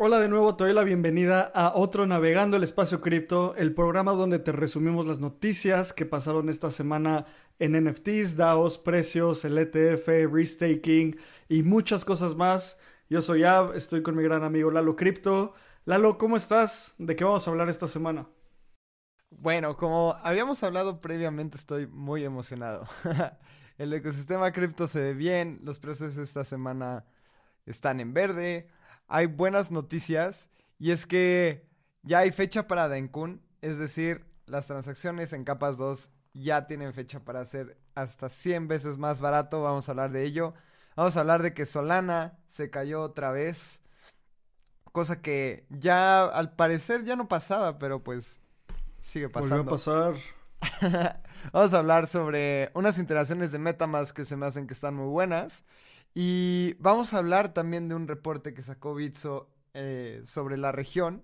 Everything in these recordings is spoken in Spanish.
Hola de nuevo, te doy la bienvenida a otro Navegando el Espacio Cripto, el programa donde te resumimos las noticias que pasaron esta semana en NFTs, DAOs, precios, el ETF, restaking y muchas cosas más. Yo soy Ab, estoy con mi gran amigo Lalo Cripto. Lalo, ¿cómo estás? ¿De qué vamos a hablar esta semana? Bueno, como habíamos hablado previamente, estoy muy emocionado. el ecosistema cripto se ve bien, los precios esta semana están en verde hay buenas noticias y es que ya hay fecha para Denkun, es decir, las transacciones en capas 2 ya tienen fecha para ser hasta 100 veces más barato, vamos a hablar de ello. Vamos a hablar de que Solana se cayó otra vez, cosa que ya al parecer ya no pasaba, pero pues sigue pasando. Volvió a pasar. vamos a hablar sobre unas interacciones de Metamask que se me hacen que están muy buenas. Y vamos a hablar también de un reporte que sacó Bitso eh, sobre la región,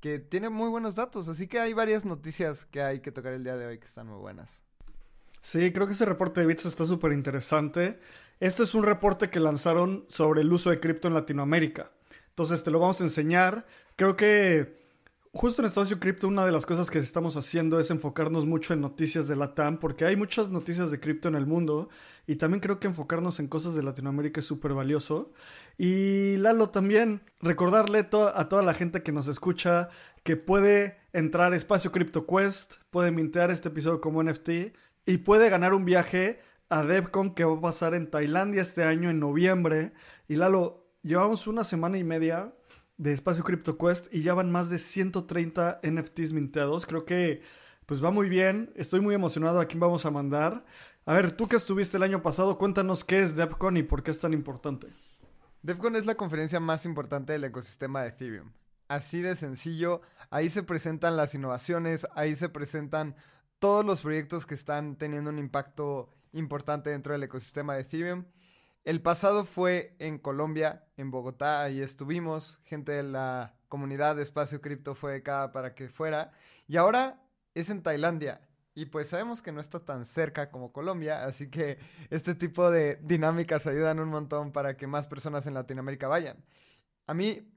que tiene muy buenos datos. Así que hay varias noticias que hay que tocar el día de hoy que están muy buenas. Sí, creo que ese reporte de Bitso está súper interesante. Este es un reporte que lanzaron sobre el uso de cripto en Latinoamérica. Entonces te lo vamos a enseñar. Creo que Justo en Espacio Cripto una de las cosas que estamos haciendo es enfocarnos mucho en noticias de la TAM, porque hay muchas noticias de cripto en el mundo y también creo que enfocarnos en cosas de Latinoamérica es súper valioso. Y Lalo también, recordarle a toda la gente que nos escucha que puede entrar a Espacio Crypto Quest, puede mintear este episodio como NFT y puede ganar un viaje a DevCon que va a pasar en Tailandia este año en noviembre. Y Lalo, llevamos una semana y media de Espacio Crypto Quest y ya van más de 130 NFTs minteados. Creo que pues va muy bien. Estoy muy emocionado a quién vamos a mandar. A ver, tú que estuviste el año pasado, cuéntanos qué es DevCon y por qué es tan importante. DevCon es la conferencia más importante del ecosistema de Ethereum. Así de sencillo, ahí se presentan las innovaciones, ahí se presentan todos los proyectos que están teniendo un impacto importante dentro del ecosistema de Ethereum el pasado fue en Colombia, en Bogotá, ahí estuvimos, gente de la comunidad de Espacio Cripto fue acá para que fuera, y ahora es en Tailandia. Y pues sabemos que no está tan cerca como Colombia, así que este tipo de dinámicas ayudan un montón para que más personas en Latinoamérica vayan. A mí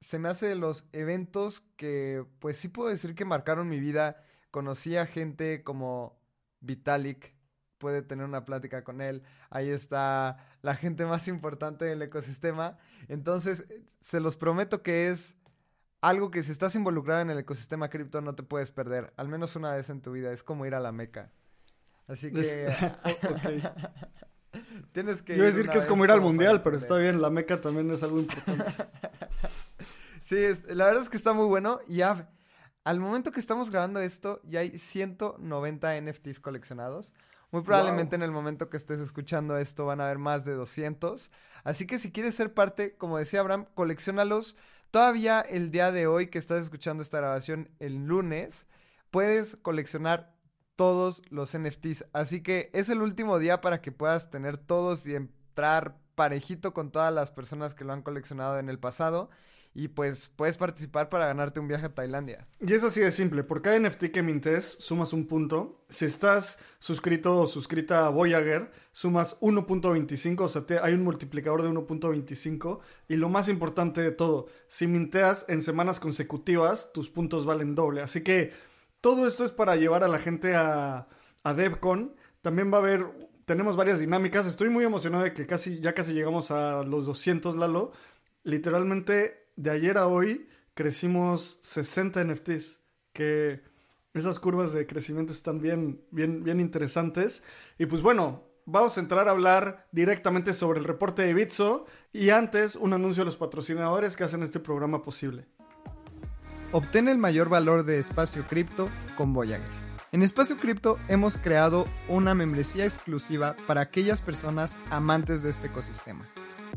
se me hace los eventos que pues sí puedo decir que marcaron mi vida. Conocí a gente como Vitalik, puede tener una plática con él. Ahí está la gente más importante del ecosistema. Entonces, se los prometo que es algo que si estás involucrado en el ecosistema cripto no te puedes perder, al menos una vez en tu vida. Es como ir a la Meca. Así que... Tienes que... Yo iba a decir que es como ir al mundial, pero está bien, la Meca también es algo importante. sí, la verdad es que está muy bueno y ya... Al momento que estamos grabando esto, ya hay 190 NFTs coleccionados. Muy probablemente en el momento que estés escuchando esto van a haber más de 200. Así que si quieres ser parte, como decía Abraham, coleccionalos. Todavía el día de hoy que estás escuchando esta grabación, el lunes, puedes coleccionar todos los NFTs. Así que es el último día para que puedas tener todos y entrar parejito con todas las personas que lo han coleccionado en el pasado y pues puedes participar para ganarte un viaje a Tailandia. Y es así de simple, por cada NFT que mintes sumas un punto. Si estás suscrito o suscrita a Voyager, sumas 1.25, o sea, hay un multiplicador de 1.25. Y lo más importante de todo, si minteas en semanas consecutivas, tus puntos valen doble. Así que todo esto es para llevar a la gente a, a DevCon. También va a haber, tenemos varias dinámicas. Estoy muy emocionado de que casi, ya casi llegamos a los 200, Lalo. Literalmente de ayer a hoy crecimos 60 NFTs, que esas curvas de crecimiento están bien, bien, bien interesantes. Y pues bueno, vamos a entrar a hablar directamente sobre el reporte de Bitso y antes un anuncio a los patrocinadores que hacen este programa posible. Obtén el mayor valor de espacio cripto con Voyager. En Espacio Cripto hemos creado una membresía exclusiva para aquellas personas amantes de este ecosistema.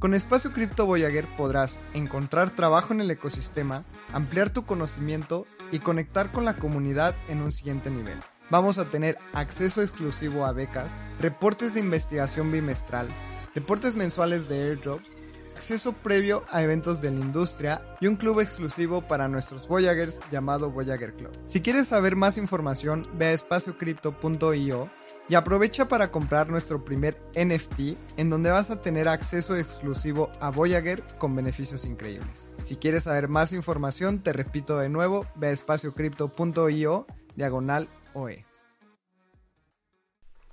Con Espacio Cripto Voyager podrás encontrar trabajo en el ecosistema, ampliar tu conocimiento y conectar con la comunidad en un siguiente nivel. Vamos a tener acceso exclusivo a becas, reportes de investigación bimestral, reportes mensuales de airdrops, acceso previo a eventos de la industria y un club exclusivo para nuestros Voyagers llamado Voyager Club. Si quieres saber más información, ve a espaciocrypto.io Y aprovecha para comprar nuestro primer NFT en donde vas a tener acceso exclusivo a Voyager con beneficios increíbles. Si quieres saber más información, te repito de nuevo, ve a espaciocrypto.io diagonal OE.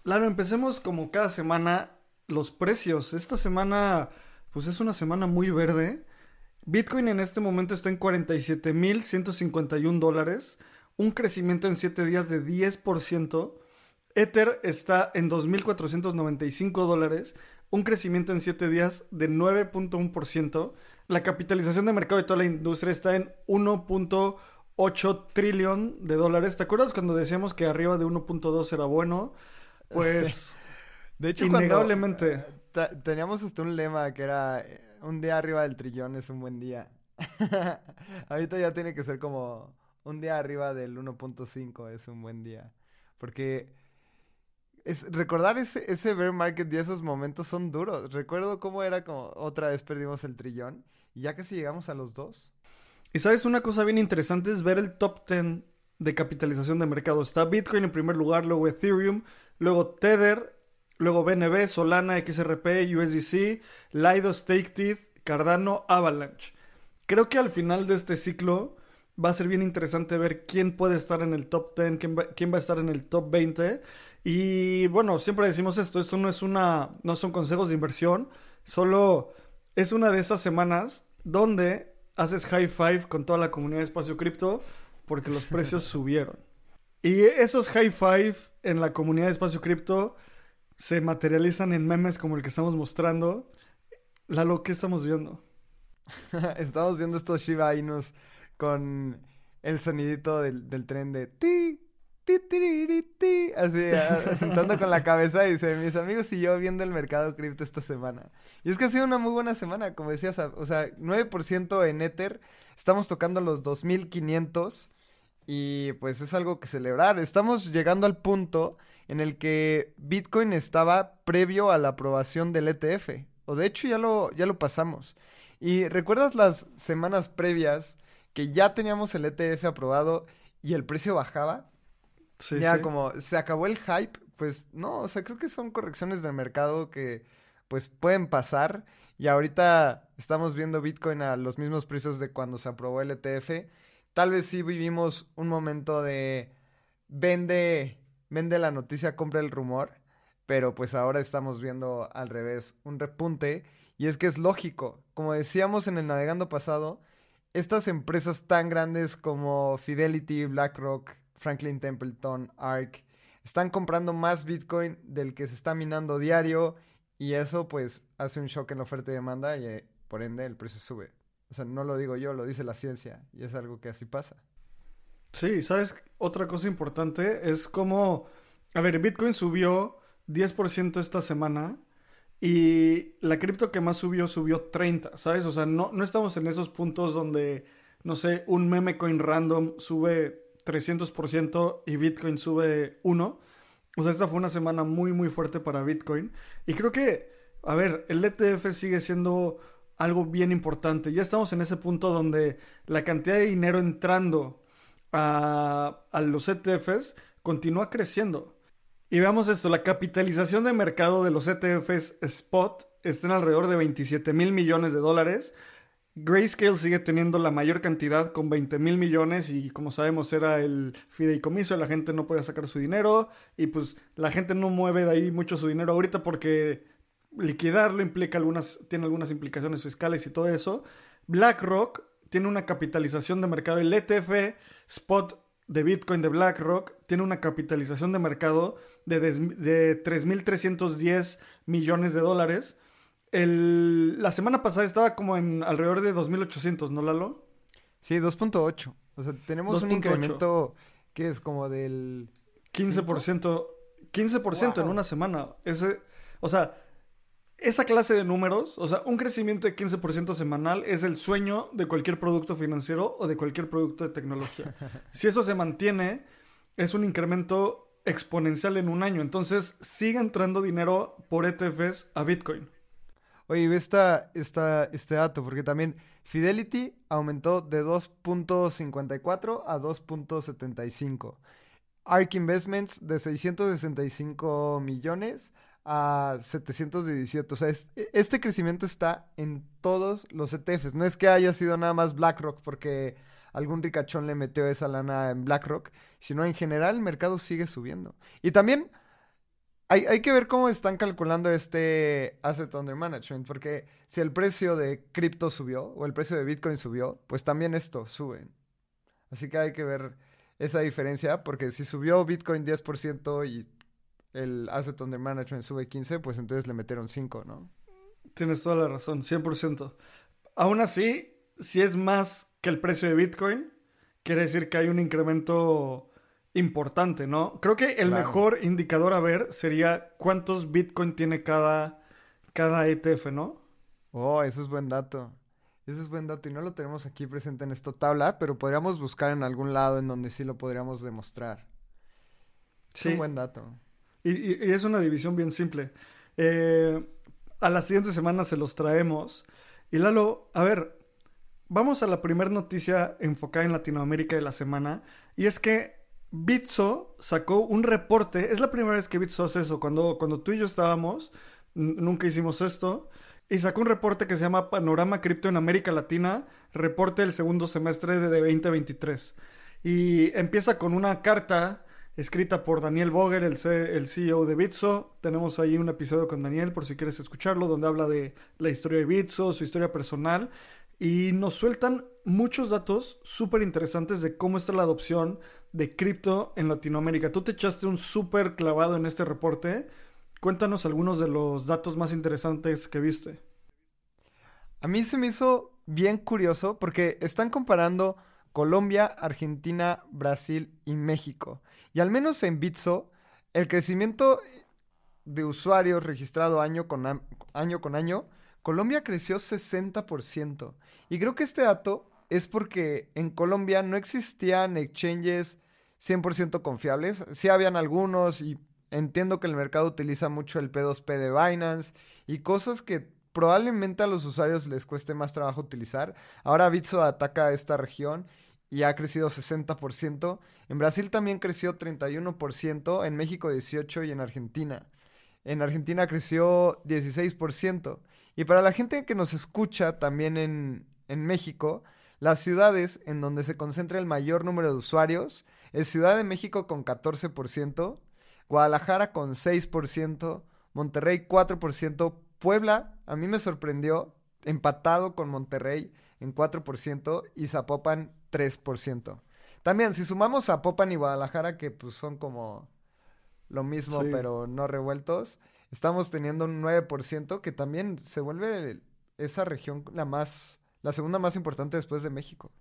Claro, empecemos como cada semana los precios. Esta semana, pues es una semana muy verde. Bitcoin en este momento está en 47.151 dólares, un crecimiento en 7 días de 10%. Ether está en 2.495 dólares, un crecimiento en 7 días de 9.1%. La capitalización de mercado de toda la industria está en 1.8 trillón de dólares. ¿Te acuerdas cuando decíamos que arriba de 1.2 era bueno? Pues, de hecho, innegablemente. teníamos hasta un lema que era eh, un día arriba del trillón es un buen día. Ahorita ya tiene que ser como un día arriba del 1.5 es un buen día. Porque recordar ese, ese bear market y esos momentos son duros. Recuerdo cómo era como otra vez perdimos el trillón y ya casi llegamos a los dos. Y sabes, una cosa bien interesante es ver el top 10 de capitalización de mercado. Está Bitcoin en primer lugar, luego Ethereum, luego Tether, luego BNB, Solana, XRP, USDC, Lido, StakeTeeth, Cardano, Avalanche. Creo que al final de este ciclo va a ser bien interesante ver quién puede estar en el top 10, quién va, quién va a estar en el top 20. Y bueno, siempre decimos esto, esto no es una, no son consejos de inversión, solo es una de esas semanas donde haces high five con toda la comunidad de espacio cripto porque los precios subieron. Y esos high five en la comunidad de espacio cripto se materializan en memes como el que estamos mostrando. Lalo, ¿qué estamos viendo? estamos viendo estos Shiba Inus con el sonidito del, del tren de ti, ti, ti, ti, así, sentando con la cabeza dice, mis amigos y yo viendo el mercado cripto esta semana. Y es que ha sido una muy buena semana, como decías, o sea, 9% en Ether, estamos tocando los 2500 y pues es algo que celebrar. Estamos llegando al punto en el que Bitcoin estaba previo a la aprobación del ETF, o de hecho ya lo, ya lo pasamos. Y recuerdas las semanas previas que ya teníamos el ETF aprobado y el precio bajaba. Sí, ya como se acabó el hype, pues no, o sea, creo que son correcciones del mercado que pues pueden pasar y ahorita estamos viendo Bitcoin a los mismos precios de cuando se aprobó el ETF. Tal vez sí vivimos un momento de vende vende la noticia, compra el rumor, pero pues ahora estamos viendo al revés, un repunte y es que es lógico, como decíamos en el navegando pasado, estas empresas tan grandes como Fidelity, BlackRock, Franklin Templeton, ARK, están comprando más Bitcoin del que se está minando diario y eso pues hace un shock en la oferta y demanda y eh, por ende el precio sube. O sea, no lo digo yo, lo dice la ciencia y es algo que así pasa. Sí, ¿sabes? Otra cosa importante es como, a ver, Bitcoin subió 10% esta semana y la cripto que más subió, subió 30, ¿sabes? O sea, no, no estamos en esos puntos donde, no sé, un meme coin random sube 300% y Bitcoin sube 1. O sea, esta fue una semana muy, muy fuerte para Bitcoin. Y creo que, a ver, el ETF sigue siendo algo bien importante. Ya estamos en ese punto donde la cantidad de dinero entrando a, a los ETFs continúa creciendo. Y veamos esto, la capitalización de mercado de los ETFs Spot está en alrededor de 27 mil millones de dólares. Grayscale sigue teniendo la mayor cantidad con 20 mil millones y como sabemos era el fideicomiso, la gente no puede sacar su dinero y pues la gente no mueve de ahí mucho su dinero ahorita porque liquidarlo implica algunas, tiene algunas implicaciones fiscales y todo eso. BlackRock tiene una capitalización de mercado, el ETF Spot de Bitcoin de BlackRock tiene una capitalización de mercado de, de 3.310 millones de dólares. la semana pasada estaba como en alrededor de 2.800, ¿no, Lalo? Sí, 2.8. O sea, tenemos un incremento que es como del... 15%. 15% en una semana. Ese, o sea, esa clase de números, o sea, un crecimiento de 15% semanal es el sueño de cualquier producto financiero o de cualquier producto de tecnología. si eso se mantiene, es un incremento exponencial en un año. Entonces, sigue entrando dinero por ETFs a Bitcoin. Oye, ve esta, este dato, porque también Fidelity aumentó de 2.54 a 2.75. ARK Investments de 665 millones a 717. O sea, e, este crecimiento está en todos los ETFs. No es que haya sido nada más BlackRock porque algún ricachón le metió esa lana en BlackRock, sino en general el mercado sigue subiendo. Y también hay, hay, que ver cómo están calculando este asset under management, porque si el precio de cripto subió o el precio de Bitcoin subió, pues también esto sube. Así que hay que ver esa diferencia, porque si subió Bitcoin 10% y el asset under management sube 15, pues entonces le metieron 5, ¿no? Tienes toda la razón, 100%. Aún así, si es más que el precio de Bitcoin, quiere decir que hay un incremento importante, ¿no? Creo que el mejor indicador a ver sería cuántos Bitcoin tiene cada, cada ETF, ¿no? Oh, eso es buen dato. Eso es buen dato y no lo tenemos aquí presente en esta tabla, pero podríamos buscar en algún lado en donde sí lo podríamos demostrar. Sí. Es un buen dato. Y, es una división bien simple. Eh, a la siguiente semana se los traemos. Y Lalo, a ver, vamos a la primera noticia enfocada en Latinoamérica de la semana. Y es que Bitso sacó un reporte. Es la primera vez que Bitso hace eso. Cuando, cuando tú y yo estábamos, nunca hicimos esto. Y sacó un reporte que se llama Panorama Cripto en América Latina, reporte del segundo semestre de 2023. Y empieza con una carta escrita por Daniel Vogel, el, el CEO de Bitso. Tenemos ahí un episodio con Daniel por si quieres escucharlo, donde habla de la historia de Bitso, su historia personal. Y nos sueltan muchos datos súper interesantes de cómo está la adopción de cripto en Latinoamérica. Tú te echaste un súper clavado en este reporte. Cuéntanos algunos de los datos más interesantes que viste. A mí se me hizo bien curioso porque están comparando Colombia, Argentina, Brasil y México. Y al menos en Bitso, el crecimiento de usuarios registrado año con, año con año, Colombia creció 60%. Y creo que este dato es porque en Colombia no existían exchanges 100% confiables. Sí habían algunos y entiendo que el mercado utiliza mucho el P2P de Binance y cosas que probablemente a los usuarios les cueste más trabajo utilizar. Ahora Bitso ataca esta región y ha crecido 60%. En Brasil también creció 31%, en México 18% y en Argentina. En Argentina creció 16%. Y para la gente que nos escucha también en, en México, las ciudades en donde se concentra el mayor número de usuarios es Ciudad de México con 14%, Guadalajara con 6%, Monterrey 4%, Puebla, a mí me sorprendió, empatado con Monterrey en 4% y Zapopan 3%. También, si sumamos a Popan y Guadalajara, que pues son como lo mismo, pero no revueltos, estamos teniendo un 9%, que también se vuelve esa región la más, la segunda más importante después de México.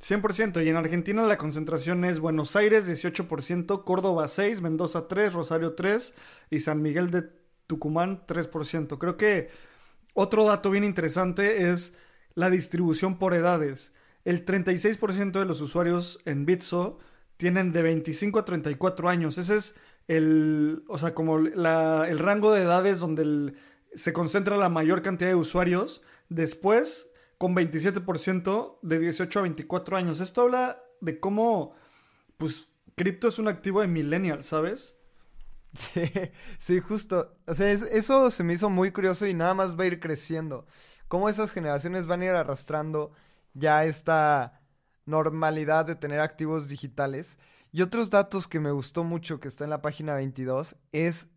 100%, y en Argentina la concentración es Buenos Aires 18%, Córdoba 6, Mendoza 3, Rosario 3 y San Miguel de Tucumán 3%. Creo que otro dato bien interesante es la distribución por edades. El 36% de los usuarios en Bitso tienen de 25 a 34 años. Ese es el, o sea, como el rango de edades donde se concentra la mayor cantidad de usuarios. Después, con 27% de 18 a 24 años. Esto habla de cómo, pues, cripto es un activo de millennial, ¿sabes? Sí, sí, justo. O sea, eso se me hizo muy curioso y nada más va a ir creciendo. Cómo esas generaciones van a ir arrastrando ya esta normalidad de tener activos digitales. Y otros datos que me gustó mucho que está en la página 22 es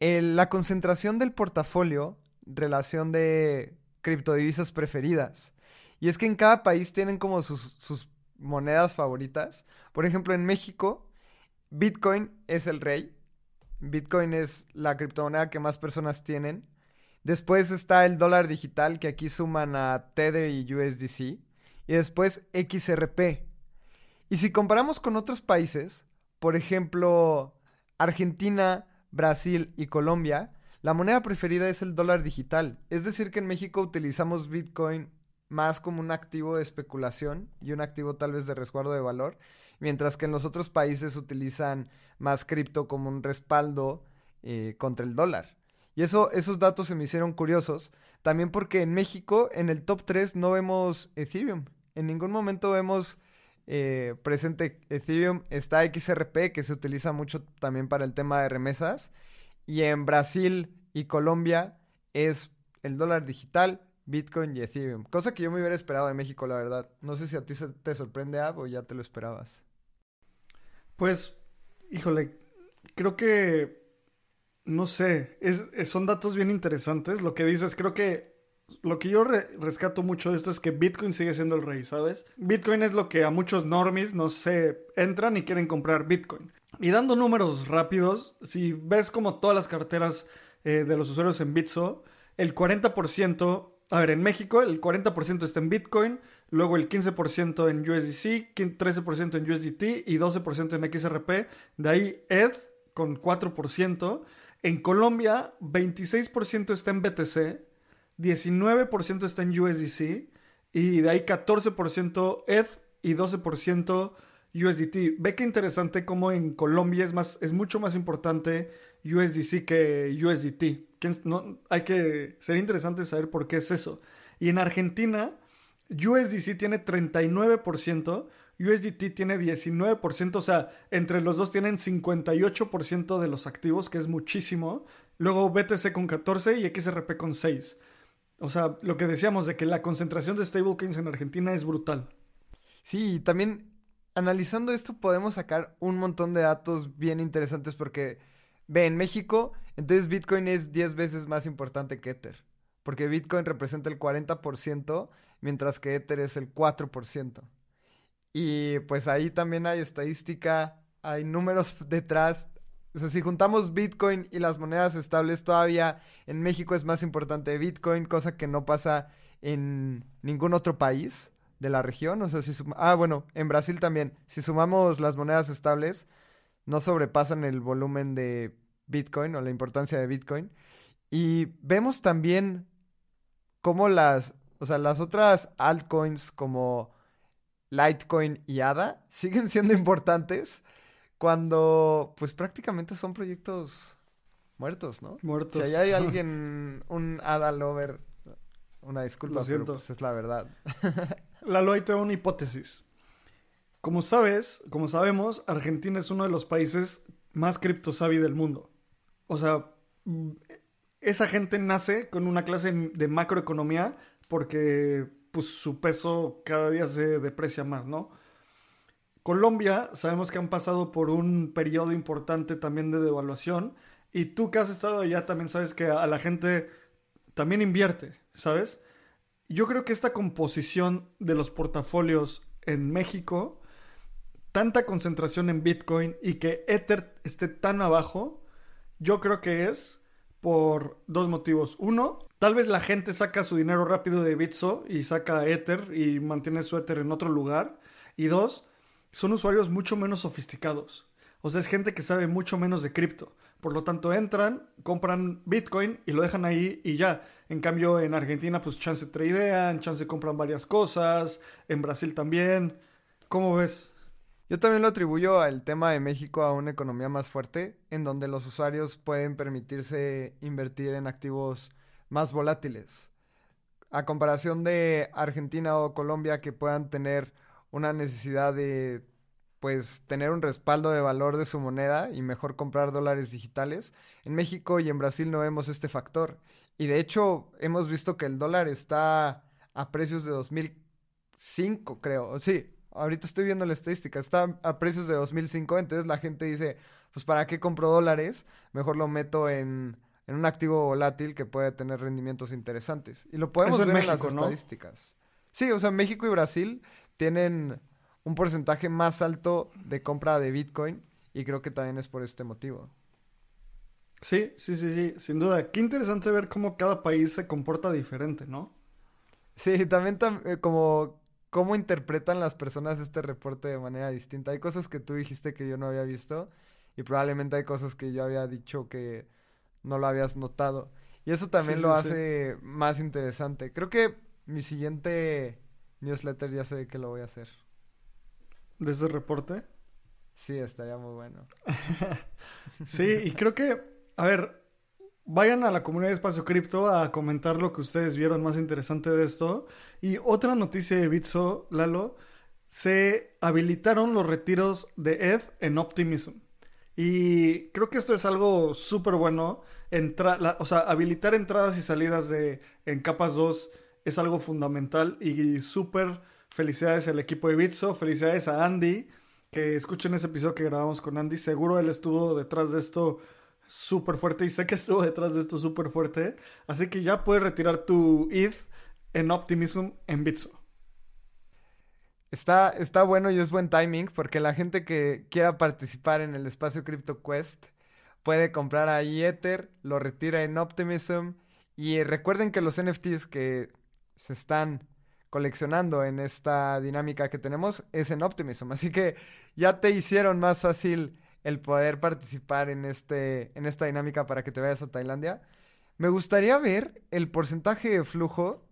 la concentración del portafolio, relación de criptodivisas preferidas. Y es que en cada país tienen como sus, sus monedas favoritas. Por ejemplo, en México, Bitcoin es el rey. Bitcoin es la criptomoneda que más personas tienen. Después está el dólar digital, que aquí suman a Tether y USDC. Y después XRP. Y si comparamos con otros países, por ejemplo, Argentina, Brasil y Colombia, la moneda preferida es el dólar digital. Es decir, que en México utilizamos Bitcoin más como un activo de especulación y un activo tal vez de resguardo de valor, mientras que en los otros países utilizan más cripto como un respaldo eh, contra el dólar. Y eso, esos datos se me hicieron curiosos. También porque en México, en el top 3, no vemos Ethereum. En ningún momento vemos eh, presente Ethereum, está XRP, que se utiliza mucho también para el tema de remesas. Y en Brasil y Colombia es el dólar digital, Bitcoin y Ethereum. Cosa que yo me hubiera esperado de México, la verdad. No sé si a ti se te sorprende, Ab, o ya te lo esperabas. Pues, híjole, creo que, no sé, son datos bien interesantes. Lo que dices, creo que lo que yo rescato mucho de esto es que Bitcoin sigue siendo el rey, ¿sabes? Bitcoin es lo que a muchos normies no se entran y quieren comprar Bitcoin. Y dando números rápidos, si ves como todas las carteras eh, de los usuarios en Bitso, el 40%, a ver, en México el 40% está en Bitcoin, luego el 15% en USDC, 13% en USDT y 12% en XRP. De ahí ETH con 4%. En Colombia, 26% está en BTC, 19% está en USDC y de ahí 14% ETH y 12% USDT. Ve que interesante cómo en Colombia es, más, es mucho más importante USDC que USDT. Hay que ser interesante saber por qué es eso. Y en Argentina, USDC tiene 39%, USDT tiene 19%, o sea, entre los dos tienen 58% de los activos, que es muchísimo. Luego BTC con 14 y XRP con 6. O sea, lo que decíamos de que la concentración de stablecoins en Argentina es brutal. Sí, también analizando esto podemos sacar un montón de datos bien interesantes porque, ve, en México, entonces Bitcoin es 10 veces más importante que Ether. Porque Bitcoin representa el 40%, mientras que Ether es el 4%. Y pues ahí también hay estadística, hay números detrás o sea, si juntamos Bitcoin y las monedas estables, todavía en México es más importante Bitcoin, cosa que no pasa en ningún otro país de la región. O sea, si ah, bueno, en Brasil también. Si sumamos las monedas estables, no sobrepasan el volumen de Bitcoin o la importancia de Bitcoin. Y vemos también cómo las, o sea, las otras altcoins como Litecoin y ADA siguen siendo importantes cuando pues prácticamente son proyectos muertos, ¿no? Muertos. Si hay alguien, un Ada Lover, una disculpa, pero pues es la verdad. Lalo, ahí tengo una hipótesis. Como sabes, como sabemos, Argentina es uno de los países más criptosavi del mundo. O sea, esa gente nace con una clase de macroeconomía porque pues su peso cada día se deprecia más, ¿no? Colombia, sabemos que han pasado por un periodo importante también de devaluación. Y tú que has estado allá también sabes que a la gente también invierte, ¿sabes? Yo creo que esta composición de los portafolios en México, tanta concentración en Bitcoin y que Ether esté tan abajo, yo creo que es por dos motivos. Uno, tal vez la gente saca su dinero rápido de Bitso y saca Ether y mantiene su Ether en otro lugar. Y dos, son usuarios mucho menos sofisticados. O sea, es gente que sabe mucho menos de cripto. Por lo tanto, entran, compran Bitcoin y lo dejan ahí y ya. En cambio, en Argentina, pues chance tradean, chance compran varias cosas. En Brasil también. ¿Cómo ves? Yo también lo atribuyo al tema de México a una economía más fuerte, en donde los usuarios pueden permitirse invertir en activos más volátiles. A comparación de Argentina o Colombia, que puedan tener una necesidad de pues tener un respaldo de valor de su moneda y mejor comprar dólares digitales. En México y en Brasil no vemos este factor. Y de hecho hemos visto que el dólar está a precios de 2005, creo. Sí, ahorita estoy viendo la estadística, está a precios de 2005, entonces la gente dice, pues ¿para qué compro dólares? Mejor lo meto en, en un activo volátil que puede tener rendimientos interesantes. Y lo podemos ver en, las estadísticas. Sí, o sea, México y Brasil tienen un porcentaje más alto de compra de Bitcoin y creo que también es por este motivo. Sí, sí, sí, sí, sin duda. Qué interesante ver cómo cada país se comporta diferente, ¿no? Sí, también eh, como cómo interpretan las personas este reporte de manera distinta. Hay cosas que tú dijiste que yo no había visto y probablemente hay cosas que yo había dicho que no lo habías notado. Y eso también lo hace más interesante. Creo que mi siguiente newsletter ya sé que lo voy a hacer. ¿De ese reporte? Sí, estaría muy bueno. sí, y creo que, a ver, vayan a la comunidad de Espacio Cripto a comentar lo que ustedes vieron más interesante de esto. Y otra noticia de Bitso, Lalo, se habilitaron los retiros de ETH en Optimism. Y creo que esto es algo súper bueno. o sea, habilitar entradas y salidas de, en capas 2 es algo fundamental y súper felicidades al equipo de Bitso, felicidades a Andy, que escuchen ese episodio que grabamos con Andy, seguro él estuvo detrás de esto súper fuerte y sé que estuvo detrás de esto súper fuerte, así que ya puedes retirar tu ETH en Optimism en Bitso. Está, está bueno y es buen timing porque la gente que quiera participar en el espacio Crypto Quest puede comprar ahí Ether, lo retira en Optimism y recuerden que los NFTs que se están coleccionando en esta dinámica que tenemos es en Optimism. Así que ya te hicieron más fácil el poder participar en, este, en esta dinámica para que te vayas a Tailandia. Me gustaría ver el porcentaje de flujo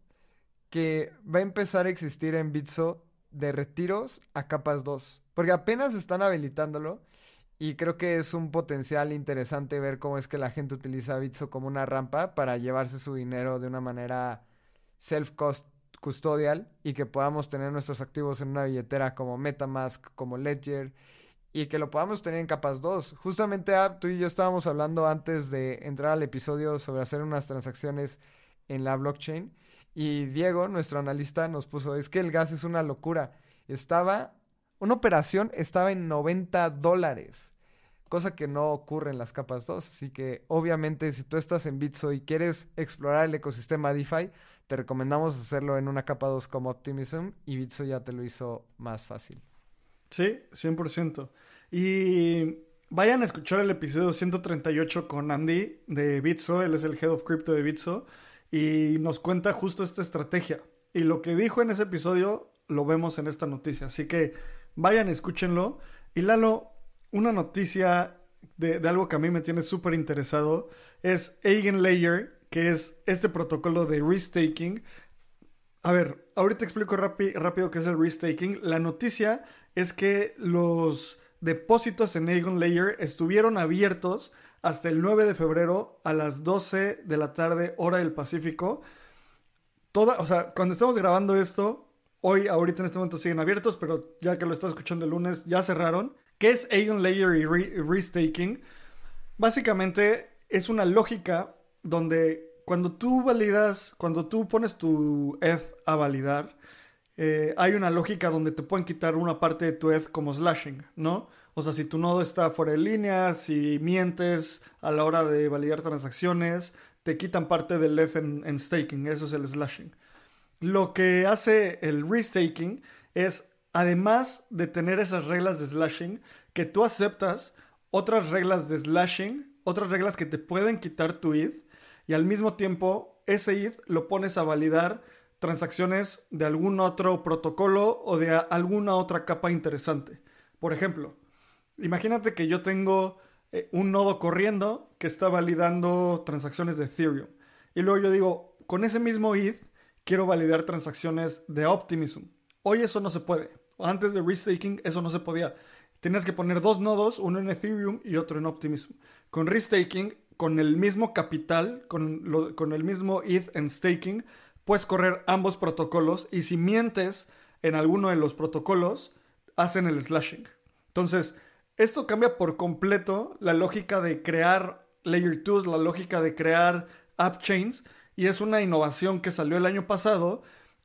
que va a empezar a existir en Bitso de retiros a capas 2. Porque apenas están habilitándolo y creo que es un potencial interesante ver cómo es que la gente utiliza Bitso como una rampa para llevarse su dinero de una manera self-custodial y que podamos tener nuestros activos en una billetera como Metamask, como Ledger y que lo podamos tener en capas 2. Justamente tú y yo estábamos hablando antes de entrar al episodio sobre hacer unas transacciones en la blockchain y Diego, nuestro analista, nos puso, es que el gas es una locura. Estaba, una operación estaba en 90 dólares, cosa que no ocurre en las capas 2. Así que obviamente si tú estás en Bitso y quieres explorar el ecosistema DeFi, te recomendamos hacerlo en una capa 2 como Optimism y Bitso ya te lo hizo más fácil. Sí, 100%. Y vayan a escuchar el episodio 138 con Andy de Bitso, él es el Head of Crypto de Bitso y nos cuenta justo esta estrategia. Y lo que dijo en ese episodio lo vemos en esta noticia. Así que vayan, escúchenlo. Y Lalo, una noticia de, algo que a mí me tiene súper interesado es Eigenlayer, que es este protocolo de restaking. A ver, ahorita explico rápido qué es el restaking. La noticia es que los depósitos en Eigenlayer estuvieron abiertos hasta el 9 de febrero a las 12 de la tarde, hora del Pacífico. Toda, o sea, cuando estamos grabando esto, hoy, ahorita en este momento siguen abiertos, pero ya que lo estás escuchando el lunes, ya cerraron. ¿Qué es Aeon Layer y Restaking? Básicamente es una lógica donde cuando tú validas, cuando tú pones tu ETH a validar, eh, hay una lógica donde te pueden quitar una parte de tu ETH como slashing, ¿no? O sea, si tu nodo está fuera de línea, si mientes a la hora de validar transacciones, te quitan parte del ETH en, staking. Eso es el slashing. Lo que hace el restaking es, además de tener esas reglas de slashing, que tú aceptas otras reglas de slashing, otras reglas que te pueden quitar tu ETH, y al mismo tiempo ese ETH lo pones a validar transacciones de algún otro protocolo o de alguna otra capa interesante. Por ejemplo, Imagínate que yo tengo eh, un nodo corriendo que está validando transacciones de Ethereum. Y luego yo digo, con ese mismo ETH quiero validar transacciones de Optimism. Hoy eso no se puede. Antes de restaking eso no se podía. Tenías que poner dos nodos, uno en Ethereum y otro en Optimism. Con restaking, con el mismo capital, con, con el mismo ETH en staking, puedes correr ambos protocolos y si mientes en alguno de los protocolos, hacen el slashing. Entonces, esto cambia por completo la lógica de crear Layer 2, la lógica de crear app chains, y es una innovación que salió el año pasado.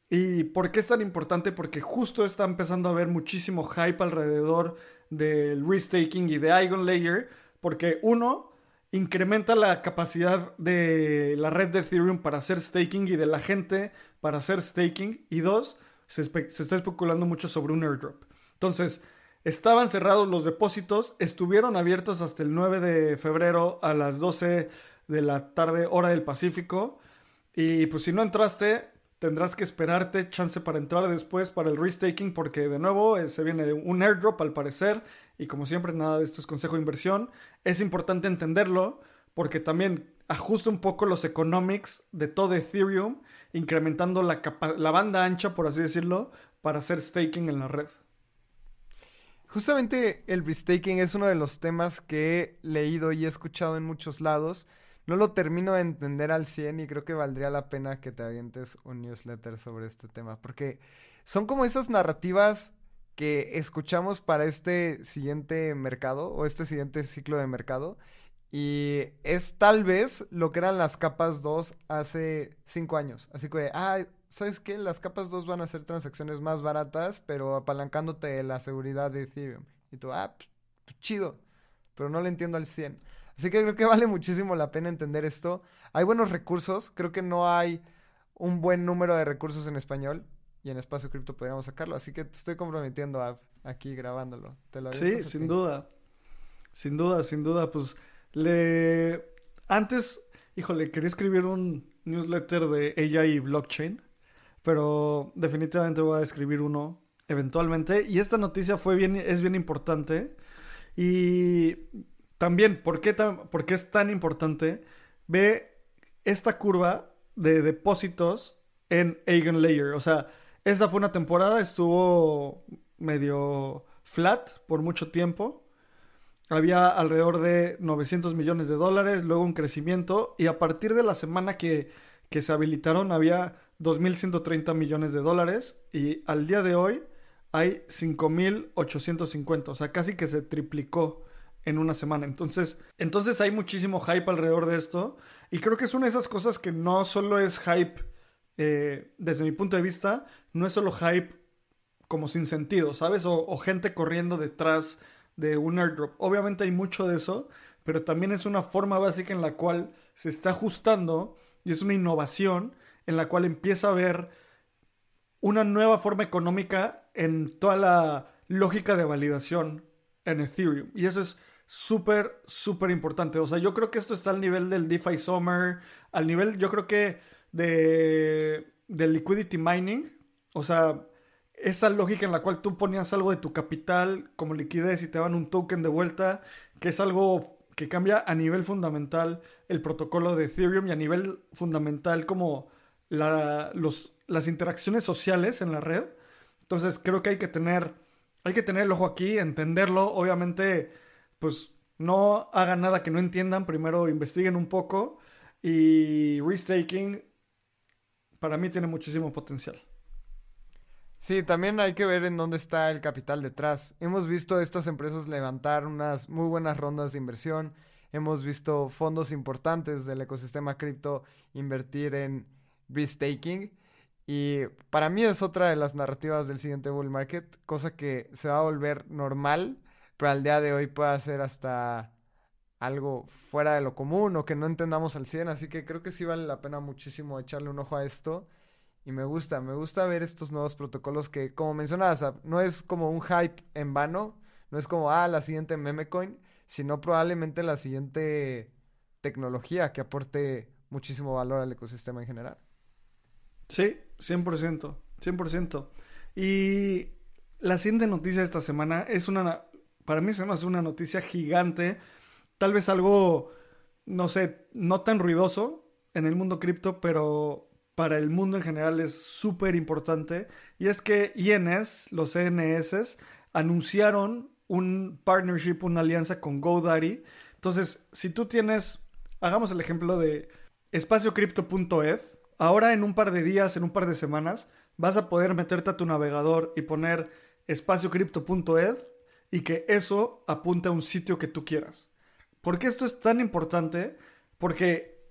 ¿Y por qué es tan importante? Porque justo está empezando a haber muchísimo hype alrededor del restaking y de Igon Layer, porque uno, incrementa la capacidad de la red de Ethereum para hacer staking y de la gente para hacer staking, y dos, se, se está especulando mucho sobre un airdrop. Entonces, Estaban cerrados los depósitos, estuvieron abiertos hasta el 9 de febrero a las 12 de la tarde hora del Pacífico. Y pues si no entraste, tendrás que esperarte chance para entrar después para el restaking porque de nuevo eh, se viene un airdrop al parecer y como siempre nada de esto es consejo de inversión. Es importante entenderlo porque también ajusta un poco los economics de todo Ethereum incrementando la, la banda ancha por así decirlo para hacer staking en la red. Justamente el restaking es uno de los temas que he leído y he escuchado en muchos lados. No lo termino de entender al 100 y creo que valdría la pena que te avientes un newsletter sobre este tema. Porque son como esas narrativas que escuchamos para este siguiente mercado o este siguiente ciclo de mercado. Y es tal vez lo que eran las capas 2 hace 5 años. Así que, ah, ¿sabes qué? Las capas 2 van a ser transacciones más baratas, pero apalancándote la seguridad de Ethereum. Y tú, ah, pues, pues chido, pero no lo entiendo al 100. Así que creo que vale muchísimo la pena entender esto. Hay buenos recursos, creo que no hay un buen número de recursos en español y en espacio cripto podríamos sacarlo. Así que te estoy comprometiendo a, aquí grabándolo. ¿Te lo sí, sin duda. Sin duda, sin duda. Pues le... Antes, híjole, quería escribir un newsletter de AI y blockchain, pero definitivamente voy a escribir uno eventualmente. Y esta noticia fue bien, es bien importante. Y también, ¿por qué, ¿por qué es tan importante? Ve esta curva de depósitos en Eigenlayer. O sea, esta fue una temporada, estuvo medio flat por mucho tiempo. Había alrededor de 900 millones de dólares, luego un crecimiento y a partir de la semana que, que se habilitaron había 2.130 millones de dólares y al día de hoy hay 5.850, o sea, casi que se triplicó en una semana. Entonces, entonces hay muchísimo hype alrededor de esto. Y creo que es una de esas cosas que no solo es hype, eh, desde mi punto de vista, no es solo hype como sin sentido, ¿sabes? O, gente corriendo detrás de un airdrop. Obviamente hay mucho de eso, pero también es una forma básica en la cual se está ajustando y es una innovación en la cual empieza a haber una nueva forma económica en toda la lógica de validación en Ethereum. Y eso es súper, súper importante. O sea, yo creo que esto está al nivel del DeFi Summer, al nivel, yo creo que de, del liquidity mining. O sea, esa lógica en la cual tú ponías algo de tu capital como liquidez y te dan un token de vuelta, que es algo que cambia a nivel fundamental el protocolo de Ethereum y a nivel fundamental como las interacciones sociales en la red. Entonces creo que hay que tener, hay que tener el ojo aquí, entenderlo. Obviamente pues no hagan nada que no entiendan, primero investiguen un poco y restaking para mí tiene muchísimo potencial. Sí, también hay que ver en dónde está el capital detrás. Hemos visto estas empresas levantar unas muy buenas rondas de inversión. Hemos visto fondos importantes del ecosistema cripto invertir en restaking. Y para mí es otra de las narrativas del siguiente bull market, cosa que se va a volver normal pero al día de hoy puede ser hasta algo fuera de lo común o que no entendamos al 100, así que creo que sí vale la pena muchísimo echarle un ojo a esto y me gusta, me gusta ver estos nuevos protocolos que como mencionabas, no es como un hype en vano, no es como, ah, la siguiente meme coin, sino probablemente la siguiente tecnología que aporte muchísimo valor al ecosistema en general. Sí, 100%, 100%. Y la siguiente noticia de esta semana es una para mí se me hace una noticia gigante, tal vez algo, no sé, no tan ruidoso en el mundo cripto, pero para el mundo en general es súper importante. Y es que INS, los ENS, anunciaron un partnership, una alianza con GoDaddy. Entonces, si tú tienes, hagamos el ejemplo de espaciocrypto.ed, ahora en un par de días, en un par de semanas, vas a poder meterte a tu navegador y poner espaciocrypto.ed y que eso apunte a un sitio que tú quieras. ¿Por qué esto es tan importante? Porque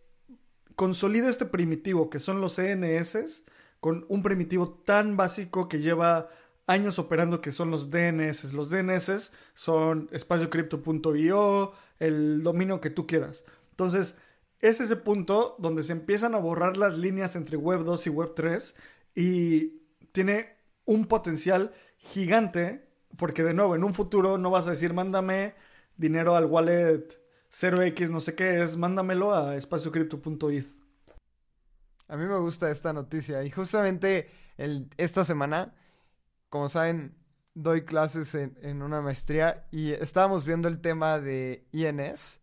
consolida este primitivo que son los CNS con un primitivo tan básico que lleva años operando que son los DNS. Los DNS son espaciocrypto.io, el dominio que tú quieras. Entonces, es ese punto donde se empiezan a borrar las líneas entre Web 2 y Web 3 y tiene un potencial gigante porque de nuevo, en un futuro no vas a decir, mándame dinero al wallet 0x, no sé qué es, mándamelo a espaciocrypto.eth. A mí me gusta esta noticia y justamente esta semana, como saben, doy clases en, en, una maestría y estábamos viendo el tema de INS.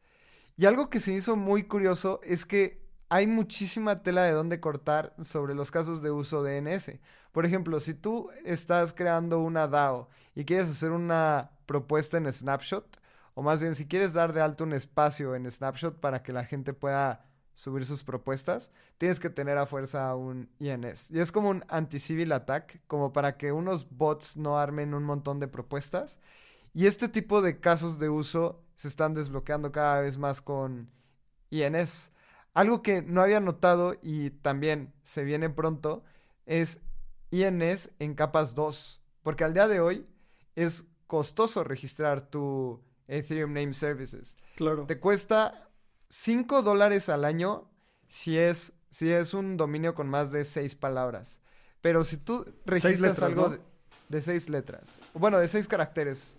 Y algo que se hizo muy curioso es que hay muchísima tela de dónde cortar sobre los casos de uso de INS. Por ejemplo, si tú estás creando una DAO y quieres hacer una propuesta en Snapshot, o más bien si quieres dar de alto un espacio en Snapshot para que la gente pueda subir sus propuestas, tienes que tener a fuerza un INS. Y es como un anti-civil attack, como para que unos bots no armen un montón de propuestas. Y este tipo de casos de uso se están desbloqueando cada vez más con INS. Algo que no había notado y también se viene pronto es INS en capas 2. Porque al día de hoy es costoso registrar tu Ethereum Name Services. Claro. Te cuesta 5 dólares al año si es, si es un dominio con más de 6 palabras. Pero si tú registras letras, algo ¿no? de 6 letras, bueno, de 6 caracteres,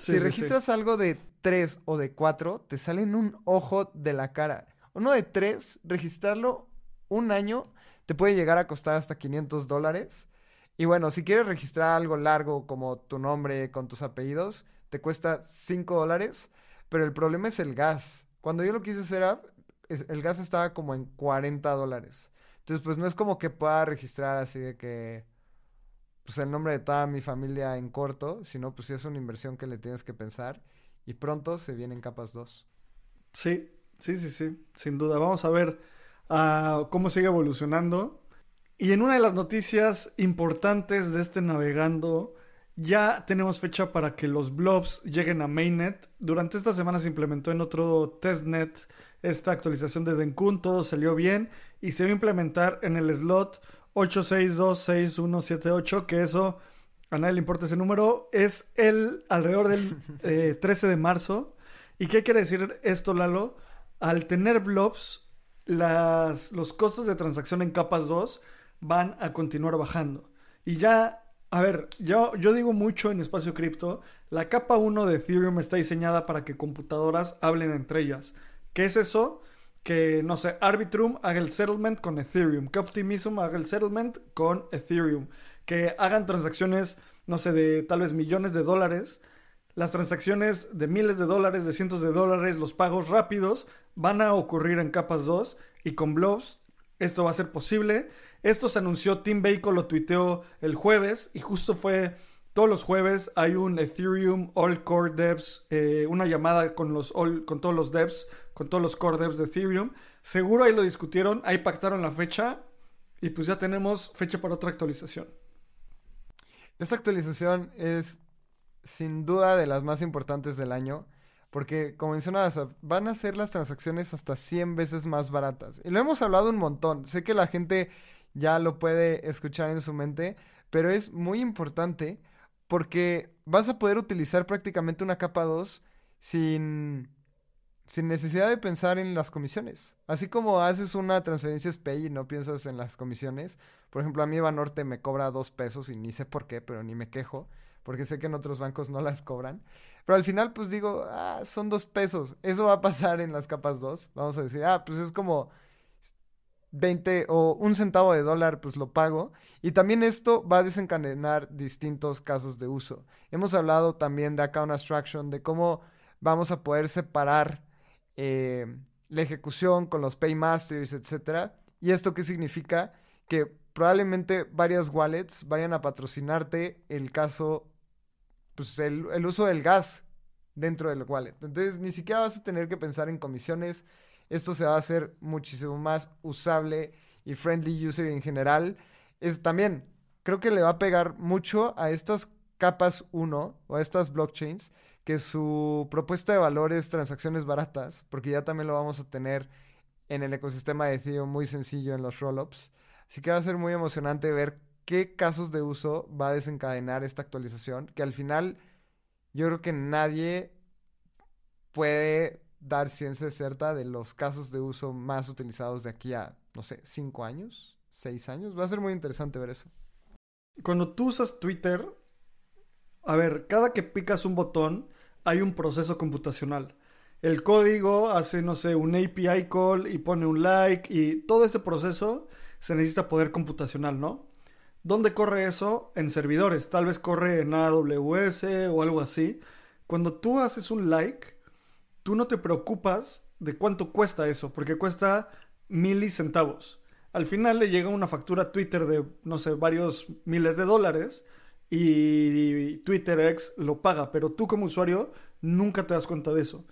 Sí, si sí, registras algo de 3 o de 4, te salen un ojo de la cara. Uno de 3, registrarlo un año te puede llegar a costar hasta 500 dólares. Y bueno, si quieres registrar algo largo como tu nombre con tus apellidos, te cuesta 5 dólares. Pero el problema es el gas. Cuando yo lo quise hacer, es- el gas estaba como en 40 dólares. Entonces, pues no es como que pueda registrar así de que, pues el nombre de toda mi familia en corto, sino pues sí es una inversión que le tienes que pensar. Y pronto se vienen capas 2. Sí, sí, sí, sí, sin duda. Vamos a ver ah, cómo sigue evolucionando. Y en una de las noticias importantes de este navegando, ya tenemos fecha para que los blobs lleguen a mainnet. Durante esta semana se implementó en otro testnet esta actualización de Denkun, todo salió bien y se va a implementar en el slot 8626178, que eso a nadie le importa ese número, es el alrededor del eh, 13 de marzo. ¿Y qué quiere decir esto, Lalo? Al tener blobs, las, los costos de transacción en capas 2 van a continuar bajando. Y ya, a ver, yo, yo digo mucho en espacio cripto, la capa 1 de Ethereum está diseñada para que computadoras hablen entre ellas. ¿Qué es eso? Que, no sé, Arbitrum haga el settlement con Ethereum, que Optimism haga el settlement con Ethereum, que hagan transacciones, no sé, de tal vez millones de dólares. Las transacciones de miles de dólares, de cientos de dólares, los pagos rápidos van a ocurrir en capas 2 y con blobs esto va a ser posible. Esto se anunció, Tim Bacon lo tuiteó el jueves y justo fue todos los jueves hay un Ethereum All Core Devs, eh, una llamada con, los con todos los devs, con todos los core devs de Ethereum. Seguro ahí lo discutieron, ahí pactaron la fecha y pues ya tenemos fecha para otra actualización. Esta actualización es sin duda de las más importantes del año, porque como mencionabas, van a ser las transacciones hasta 100 veces más baratas. Y lo hemos hablado un montón, sé que la gente ya lo puede escuchar en su mente, pero es muy importante porque vas a poder utilizar prácticamente una capa 2 sin, sin necesidad de pensar en las comisiones. Así como haces una transferencia SPAY y no piensas en las comisiones. Por ejemplo, a mí Banorte me cobra dos pesos y ni sé por qué, pero ni me quejo, porque sé que en otros bancos no las cobran. Pero al final, pues digo, ah, son dos pesos. Eso va a pasar en las capas 2. Vamos a decir, ah, pues es como 20 o un centavo de dólar, pues lo pago. Y también esto va a desencadenar distintos casos de uso. Hemos hablado también de account abstraction, de cómo vamos a poder separar eh, la ejecución con los paymasters, etcétera. ¿Y esto qué significa? Que probablemente varias wallets vayan a patrocinarte el caso, pues el, el uso del gas dentro del wallet. Entonces ni siquiera vas a tener que pensar en comisiones. Esto se va a hacer muchísimo más usable y friendly user en general. Es también, creo que le va a pegar mucho a estas capas 1 o a estas blockchains que su propuesta de valor es transacciones baratas, porque ya también lo vamos a tener en el ecosistema de Ethereum muy sencillo en los rollups. Así que va a ser muy emocionante ver qué casos de uso va a desencadenar esta actualización, que al final yo creo que nadie puede dar ciencia cierta de los casos de uso más utilizados de aquí a, no sé, cinco años, seis años. Va a ser muy interesante ver eso. Cuando tú usas Twitter, a ver, cada que picas un botón hay un proceso computacional. El código hace, no sé, un API call y pone un like y todo ese proceso se necesita poder computacional, ¿no? ¿Dónde corre eso? En servidores. Tal vez corre en AWS o algo así. Cuando tú haces un like, tú no te preocupas de cuánto cuesta eso, porque cuesta milicentavos. Al final le llega una factura a Twitter de, no sé, varios miles de dólares y TwitterX lo paga, pero tú como usuario nunca te das cuenta de eso.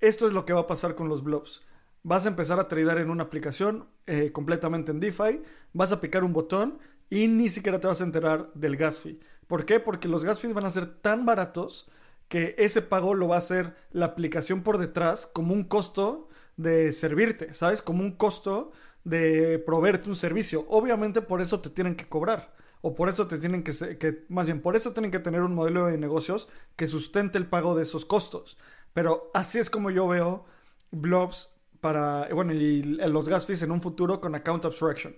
Esto es lo que va a pasar con los blobs. vas a empezar a tradear en una aplicación eh, completamente en DeFi, vas a picar un botón y ni siquiera te vas a enterar del gas fee. ¿Por qué? Porque los gas fees van a ser tan baratos que ese pago lo va a hacer la aplicación por detrás como un costo de servirte, ¿sabes? Como un costo de proveerte un servicio. Obviamente por eso te tienen que cobrar. O por eso te tienen que, más bien, por eso tienen que tener un modelo de negocios que sustente el pago de esos costos. Pero así es como yo veo blobs para, bueno, y los gas fees en un futuro con account abstraction.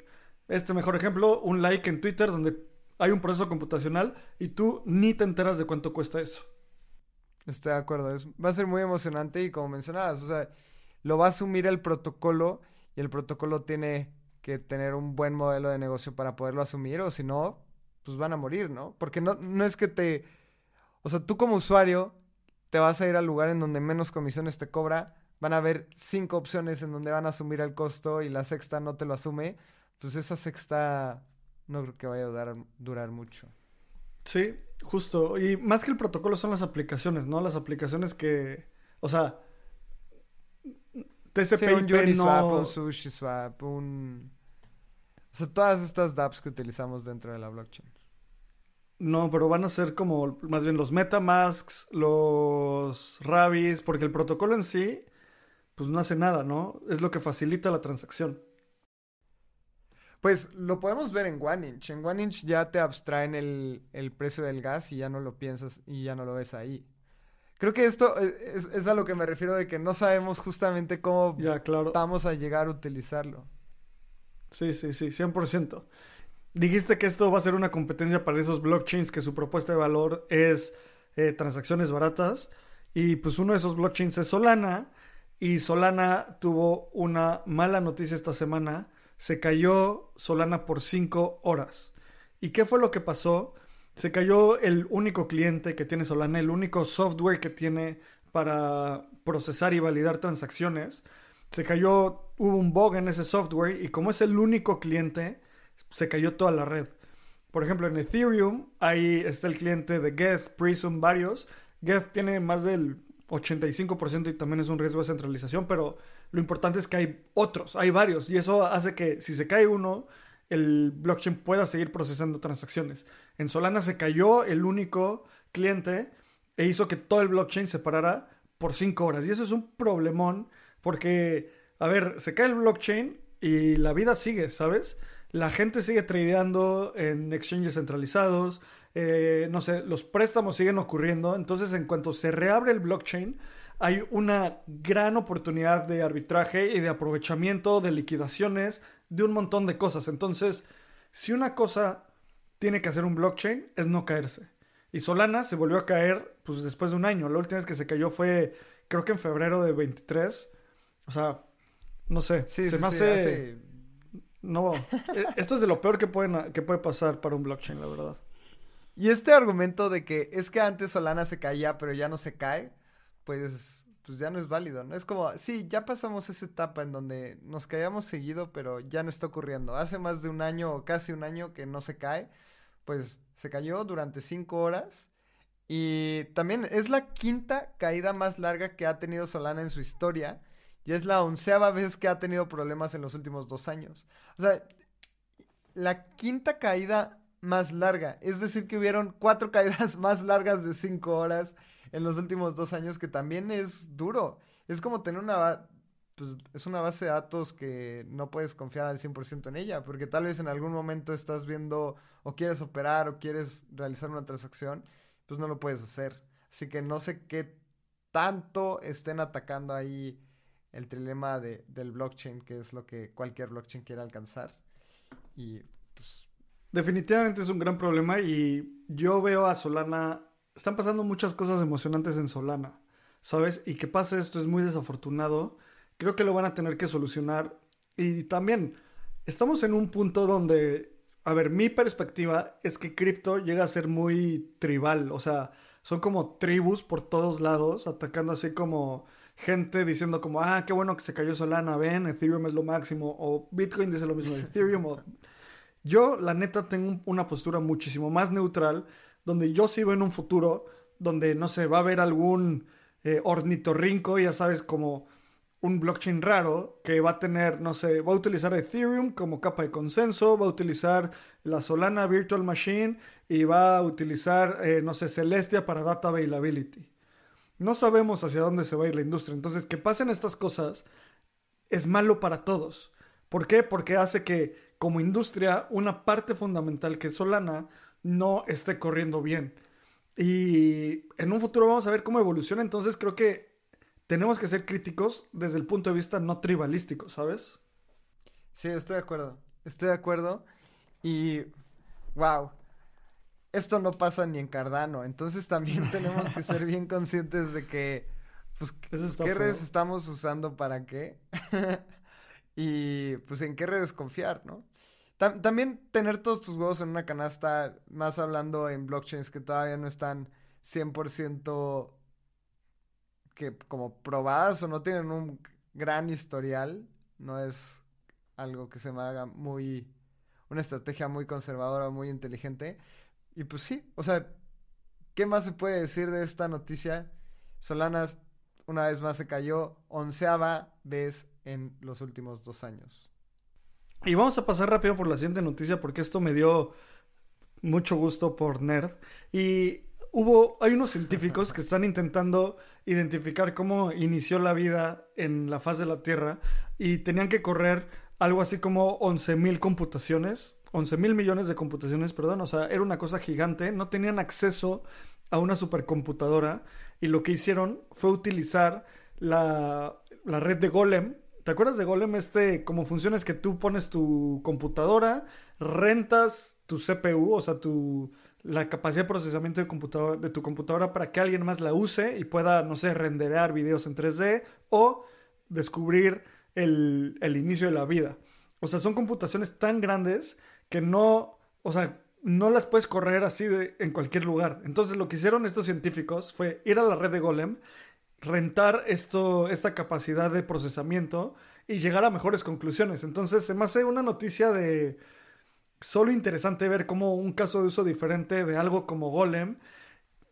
Este mejor ejemplo, un like en Twitter donde hay un proceso computacional y tú ni te enteras de cuánto cuesta eso. Estoy de acuerdo, va a ser muy emocionante y como mencionabas, o sea, lo va a asumir el protocolo y el protocolo tiene que tener un buen modelo de negocio para poderlo asumir o si no, pues van a morir, ¿no? Porque no, no es que te, o sea, tú como usuario te vas a ir al lugar en donde menos comisiones te cobra, van a haber cinco opciones en donde van a asumir el costo y la sexta no te lo asume, pues esa sexta no creo que vaya a durar, durar mucho. Sí, justo. Y más que el protocolo son las aplicaciones, ¿no? Las aplicaciones que, o sea, TCP sí, un Uniswap, un SushiSwap, un... O sea, todas estas dApps que utilizamos dentro de la blockchain. No, pero van a ser como más bien los MetaMasks, los Ravis, porque el protocolo en sí, pues no hace nada, ¿no? Es lo que facilita la transacción. Pues lo podemos ver en OneInch. En OneInch ya te abstraen el, el, precio del gas y ya no lo piensas y ya no lo ves ahí. Creo que esto es, a lo que me refiero de que no sabemos justamente cómo ya, claro. vamos a llegar a utilizarlo. Sí, sí, sí, 100%. Dijiste que esto va a ser una competencia para esos blockchains que su propuesta de valor es eh, transacciones baratas. Y pues uno de esos blockchains es Solana. Y Solana tuvo una mala noticia esta semana se cayó Solana por 5 horas. ¿Y qué fue lo que pasó? Se cayó el único cliente que tiene Solana, el único software que tiene para procesar y validar transacciones. Se cayó, hubo un bug en ese software y como es el único cliente, se cayó toda la red. Por ejemplo, en Ethereum, ahí está el cliente de Geth, Prism, varios. Geth tiene más del 85% y también es un riesgo de centralización, pero lo importante es que hay otros, hay varios, y eso hace que si se cae uno, el blockchain pueda seguir procesando transacciones. En Solana se cayó el único cliente e hizo que todo el blockchain se parara por 5 horas. Y eso es un problemón porque, a ver, se cae el blockchain y la vida sigue, ¿sabes? La gente sigue tradeando en exchanges centralizados, eh, no sé, los préstamos siguen ocurriendo. Entonces, en cuanto se reabre el blockchain, hay una gran oportunidad de arbitraje y de aprovechamiento de liquidaciones de un montón de cosas. Entonces, si una cosa tiene que hacer un blockchain es no caerse. Y Solana se volvió a caer pues después de un año. La última vez que se cayó fue creo que en febrero de 23. O sea, no sé, sí, se me hace... No, e, esto es de lo peor que, pueden, que puede pasar para un blockchain, la verdad. Y este argumento de que es que antes Solana se caía, pero ya no se cae, pues, pues ya no es válido, ¿no? Es como, sí, ya pasamos esa etapa en donde nos caíamos seguido, pero ya no está ocurriendo. Hace más de un año o casi un año que no se cae, pues se cayó durante cinco horas. Y también es la quinta caída más larga que ha tenido Solana en su historia. Y es la onceava vez que ha tenido problemas en los últimos dos años. O sea, la quinta caída más larga. Es decir, que hubieron cuatro caídas más largas de cinco horas en los últimos dos años, que también es duro. Es como tener una, pues es una base de datos que no puedes confiar al 100% en ella, porque tal vez en algún momento estás viendo o quieres operar o quieres realizar una transacción, pues no lo puedes hacer. Así que no sé qué tanto estén atacando ahí el trilema de, del blockchain, que es lo que cualquier blockchain quiere alcanzar. Y pues... Definitivamente es un gran problema y yo veo a Solana están pasando muchas cosas emocionantes en Solana, ¿sabes? Y que pase esto es muy desafortunado. Creo que lo van a tener que solucionar. Y también, estamos en un punto donde, a ver, mi perspectiva es que cripto llega a ser muy tribal, o sea, son como tribus por todos lados, atacando así como gente diciendo como, ah, qué bueno que se cayó Solana, ven, Ethereum es lo máximo, o Bitcoin dice lo mismo de Ethereum. Yo, la neta, tengo una postura muchísimo más neutral donde yo sí veo en un futuro donde, no sé, va a haber algún eh, ornitorrinco, ya sabes, como un blockchain raro que va a tener, no sé, va a utilizar Ethereum como capa de consenso, va a utilizar la Solana Virtual Machine y va a utilizar, eh, no sé, Celestia para data availability. No sabemos hacia dónde se va a ir la industria. Entonces, que pasen estas cosas es malo para todos. ¿Por qué? Porque hace que como industria una parte fundamental que es Solana no esté corriendo bien. Y en un futuro vamos a ver cómo evoluciona. Entonces creo que tenemos que ser críticos desde el punto de vista no tribalístico, ¿sabes? Sí, estoy de acuerdo. Estoy de acuerdo. Y, wow, esto no pasa ni en Cardano. Entonces también tenemos que ser bien conscientes de que, pues, qué redes estamos usando para qué. y, pues, en qué redes confiar, ¿no? también tener todos tus huevos en una canasta, más hablando en blockchains que todavía no están 100% que como probadas o no tienen un gran historial, no es algo que se me haga muy, una estrategia muy conservadora, muy inteligente. Y pues sí, o sea, ¿qué más se puede decir de esta noticia? Solanas una vez más se cayó onceava vez en los últimos dos años. Y vamos a pasar rápido por la siguiente noticia porque esto me dio mucho gusto por Nerd. Y hubo, hay unos científicos que están intentando identificar cómo inició la vida en la faz de la Tierra y tenían que correr algo así como 11.000 computaciones, 11.000 millones de computaciones, perdón, o sea, era una cosa gigante, no tenían acceso a una supercomputadora y lo que hicieron fue utilizar la, la red de Golem. ¿Te acuerdas de Golem? Este, como funciona es que tú pones tu computadora, rentas tu CPU, o sea, tu, la capacidad de procesamiento de, de tu computadora para que alguien más la use y pueda, no sé, renderear videos en 3D o descubrir el, el inicio de la vida. O sea, son computaciones tan grandes que no, o sea, no las puedes correr así de, en cualquier lugar. Entonces lo que hicieron estos científicos fue ir a la red de Golem, rentar esto, esta capacidad de procesamiento y llegar a mejores conclusiones. Entonces se me hace una noticia de solo interesante ver cómo un caso de uso diferente de algo como Golem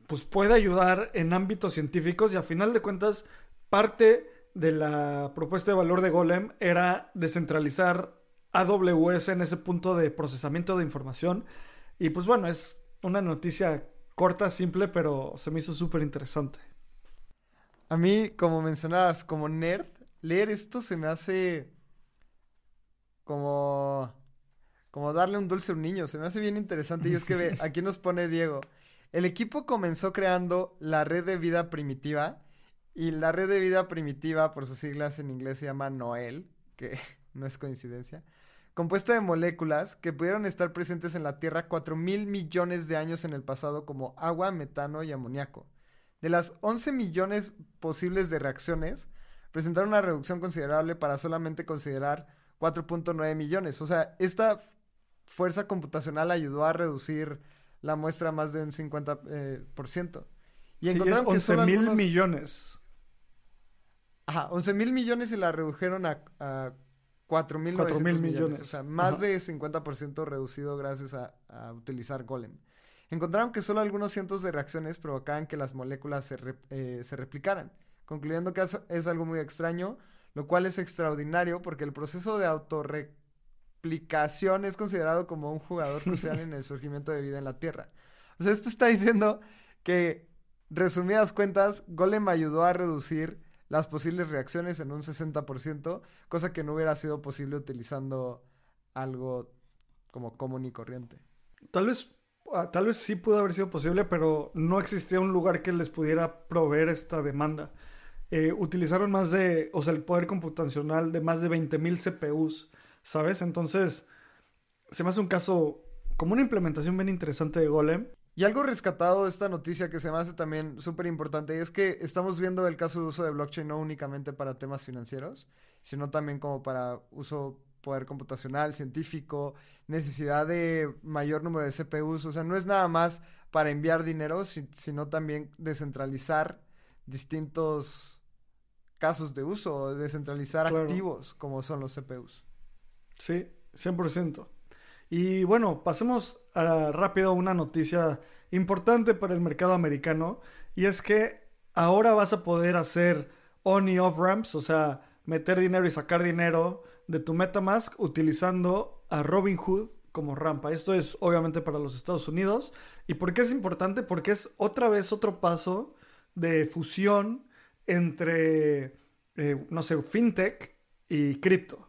pues puede ayudar en ámbitos científicos y a final de cuentas parte de la propuesta de valor de Golem era descentralizar AWS en ese punto de procesamiento de información y pues bueno, es una noticia corta, simple, pero se me hizo súper interesante. A mí, como mencionabas, como nerd, leer esto se me hace como como darle un dulce a un niño. Se me hace bien interesante. Y es que ve, aquí nos pone Diego. El equipo comenzó creando la red de vida primitiva. Y la red de vida primitiva, por sus siglas en inglés, se llama Noel, que no es coincidencia. Compuesta de moléculas que pudieron estar presentes en la Tierra 4 mil millones de años en el pasado, como agua, metano y amoníaco. De las 11 millones posibles de reacciones, presentaron una reducción considerable para solamente considerar 4.9 millones. O sea, esta fuerza computacional ayudó a reducir la muestra más de un 50%. Eh, por ciento. y encontraron 11 mil millones. Ajá, 11 mil millones y la redujeron a, a 4 mil millones. millones. O sea, más de 50% reducido gracias a, utilizar Golem. Encontraron que solo algunos cientos de reacciones provocaban que las moléculas se, eh, se replicaran, concluyendo que es algo muy extraño, lo cual es extraordinario porque el proceso de autorre aplicación es considerado como un jugador crucial en el surgimiento de vida en la Tierra. O sea, esto está diciendo que, resumidas cuentas, Golem ayudó a reducir las posibles reacciones en un 60%, cosa que no hubiera sido posible utilizando algo como común y corriente. Tal vez, ah, tal vez sí pudo haber sido posible, pero no existía un lugar que les pudiera proveer esta demanda. Eh, utilizaron más de, o sea, el poder computacional de más de 20.000 CPUs ¿sabes? Entonces, se me hace un caso como una implementación bien interesante de Golem. Y algo rescatado de esta noticia que se me hace también súper importante es que estamos viendo el caso de uso de blockchain no únicamente para temas financieros, sino también como para uso poder computacional, científico, necesidad de mayor número de CPUs. O sea, no es nada más para enviar dinero, sino también descentralizar distintos casos de uso, descentralizar activos como son los CPUs. Sí, 100%. Y bueno, pasemos a, rápido a una noticia importante para el mercado americano y es que ahora vas a poder hacer on y off ramps, o sea, meter dinero y sacar dinero de tu Metamask utilizando a Robinhood como rampa. Esto es obviamente para los Estados Unidos. ¿Y por qué es importante? Porque es otra vez otro paso de fusión entre, eh, no sé, fintech y cripto.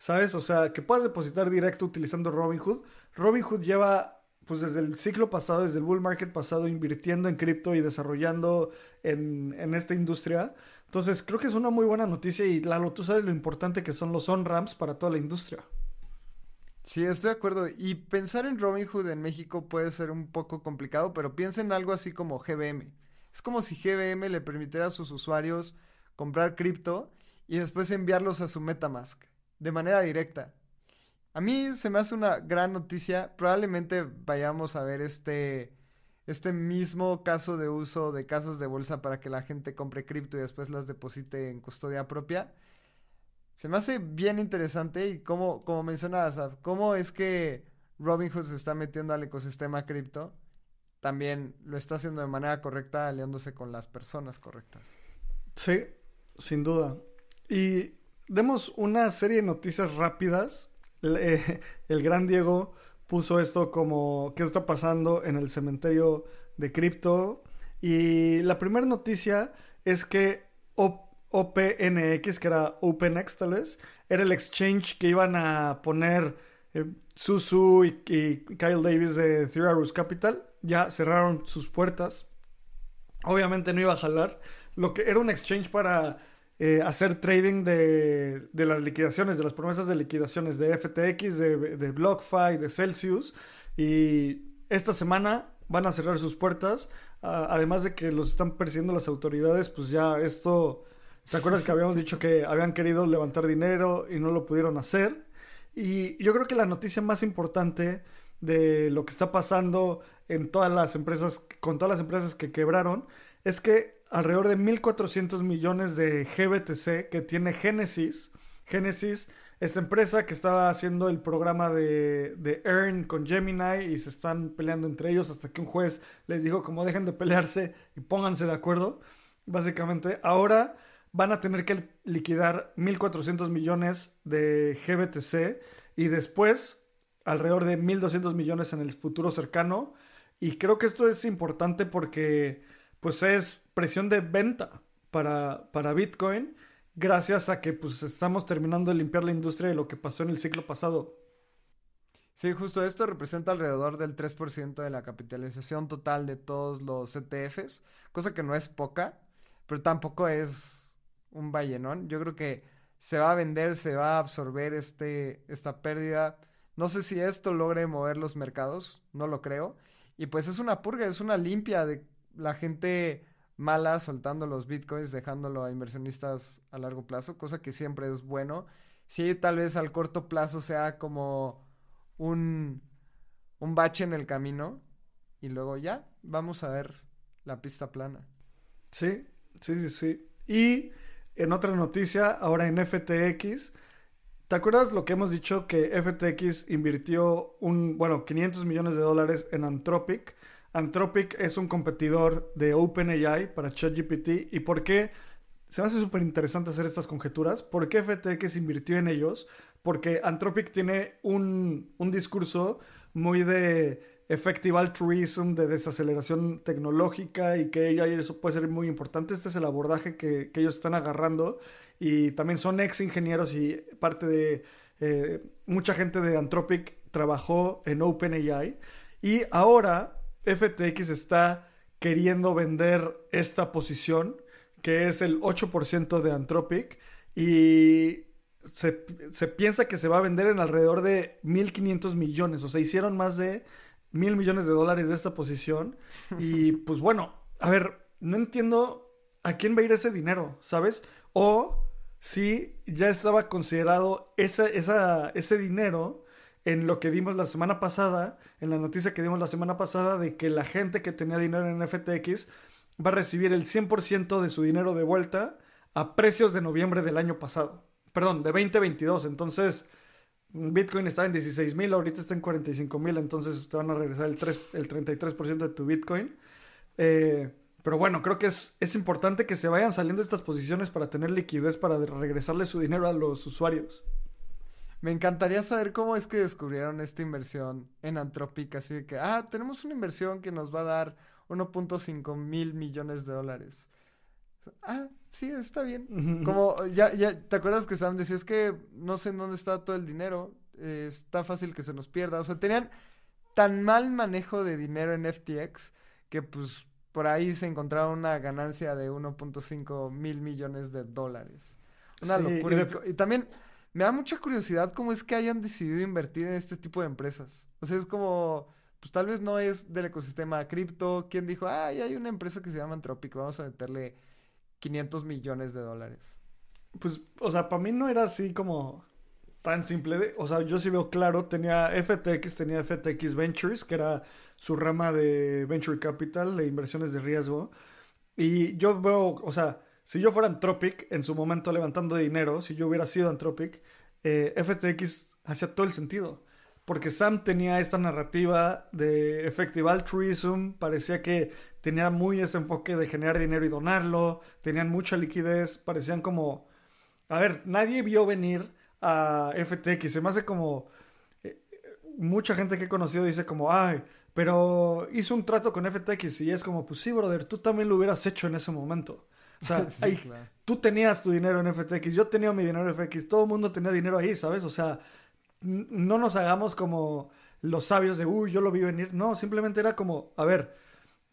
¿Sabes? O sea, que puedas depositar directo utilizando Robinhood. Robinhood lleva, pues desde el ciclo pasado, desde el bull market pasado, invirtiendo en cripto y desarrollando en, en esta industria. Entonces, creo que es una muy buena noticia y Lalo, tú sabes lo importante que son los on-ramps para toda la industria. Sí, estoy de acuerdo. Y pensar en Robinhood en México puede ser un poco complicado, pero piensa en algo así como GBM. Es como si GBM le permitiera a sus usuarios comprar cripto y después enviarlos a su Metamask de manera directa. A mí se me hace una gran noticia. Probablemente vayamos a ver este, este mismo caso de uso de casas de bolsa para que la gente compre cripto y después las deposite en custodia propia. Se me hace bien interesante y como, como mencionabas, cómo es que Robinhood se está metiendo al ecosistema cripto, también lo está haciendo de manera correcta, aliándose con las personas correctas. Sí, sin duda. Y demos una serie de noticias rápidas. El gran Diego puso esto como qué está pasando en el cementerio de cripto. Y la primera noticia es que OPNX, que era OpenX tal era el exchange que iban a poner eh, Susu y, Kyle Davis de Three Capital. Ya cerraron sus puertas. Obviamente no iba a jalar. Lo que era un exchange para eh, hacer trading de, las liquidaciones, de las promesas de liquidaciones de FTX, de, de BlockFi, de Celsius. Y esta semana van a cerrar sus puertas. además de que los están persiguiendo las autoridades, pues ya esto ¿Te acuerdas que habíamos dicho que habían querido levantar dinero y no lo pudieron hacer? Y yo creo que la noticia más importante de lo que está pasando en todas las empresas, con todas las empresas que quebraron, es que alrededor de 1.400 millones de GBTC que tiene Genesis, Genesis, esta empresa que estaba haciendo el programa de, de Earn con Gemini y se están peleando entre ellos hasta que un juez les dijo como dejen de pelearse y pónganse de acuerdo, básicamente. Ahora van a tener que liquidar 1.400 millones de GBTC y después alrededor de 1.200 millones en el futuro cercano. Y creo que esto es importante porque pues es presión de venta para, para Bitcoin gracias a que pues estamos terminando de limpiar la industria de lo que pasó en el ciclo pasado. Sí, justo esto representa alrededor del 3% de la capitalización total de todos los ETFs, cosa que no es poca, pero tampoco es un ballenón. Yo creo que se va a vender, se va a absorber este, esta pérdida. No sé si esto logre mover los mercados, no lo creo. Y pues es una purga, es una limpia de la gente mala soltando los bitcoins, dejándolo a inversionistas a largo plazo, cosa que siempre es bueno. Si tal vez al corto plazo sea como un, un bache en el camino y luego ya vamos a ver la pista plana. Sí, sí, sí, sí. Y en otra noticia, ahora en FTX, ¿te acuerdas lo que hemos dicho que FTX invirtió un, bueno, 500 millones de dólares en Anthropic? Anthropic es un competidor de OpenAI para ChatGPT. ¿Y por qué? Se me hace súper interesante hacer estas conjeturas. ¿Por qué FTX invirtió en ellos? Porque Anthropic tiene un, un discurso muy de effective altruism, de desaceleración tecnológica y que eso puede ser muy importante. Este es el abordaje que, ellos están agarrando y también son ex ingenieros y parte de eh, mucha gente de Anthropic trabajó en OpenAI y ahora FTX está queriendo vender esta posición que es el 8% de Anthropic y se, se, piensa que se va a vender en alrededor de 1.500 millones, o sea, hicieron más de mil millones de dólares de esta posición. Y pues bueno, a ver, no entiendo a quién va a ir ese dinero, ¿sabes? O si ya estaba considerado esa, ese dinero en lo que dimos la semana pasada, en la noticia que dimos la semana pasada de que la gente que tenía dinero en FTX va a recibir el 100% de su dinero de vuelta a precios de noviembre del año pasado. Perdón, de 2022. Entonces, Bitcoin estaba en 16 mil, ahorita está en 45 mil, entonces te van a regresar el, 3, el 33% de tu Bitcoin. Eh, Pero bueno, creo que es, es importante que se vayan saliendo estas posiciones para tener liquidez para regresarle su dinero a los usuarios. Me encantaría saber cómo es que descubrieron esta inversión en Anthropic. Así de que, ah, tenemos una inversión que nos va a dar 1.5 mil millones de dólares. Ah, sí, está bien. Como, ya, ya, ¿te acuerdas que Sam decía, es que no sé en dónde está todo el dinero? Eh, está fácil que se nos pierda. O sea, tenían tan mal manejo de dinero en FTX que pues por ahí se encontraron una ganancia de 1.5 mil millones de dólares. Una locura. y también me da mucha curiosidad cómo es que hayan decidido invertir en este tipo de empresas. O sea, es como, pues tal vez no es del ecosistema cripto. ¿Quién dijo, ay, hay una empresa que se llama Anthropic, vamos a meterle 500 millones de dólares? Pues, o sea, para mí no era así como tan simple. o sea, yo sí veo claro, tenía FTX, tenía FTX Ventures, que era su rama de Venture Capital, de inversiones de riesgo. Y yo veo, o sea, si yo fuera Anthropic en su momento levantando dinero, si yo hubiera sido Anthropic, eh, FTX hacía todo el sentido. Porque Sam tenía esta narrativa de effective altruism, parecía que tenía muy ese enfoque de generar dinero y donarlo, tenían mucha liquidez, parecían como... A ver, nadie vio venir a FTX, se me como... Eh, mucha gente que he conocido dice como, ay, pero hizo un trato con FTX y es como, pues sí, brother, tú también lo hubieras hecho en ese momento. O sea, tú tenías tu dinero en FTX, yo tenía mi dinero en FTX, todo el mundo tenía dinero ahí, ¿sabes? O sea, no nos hagamos como los sabios de, uy, yo lo vi venir. No, simplemente era como, a ver,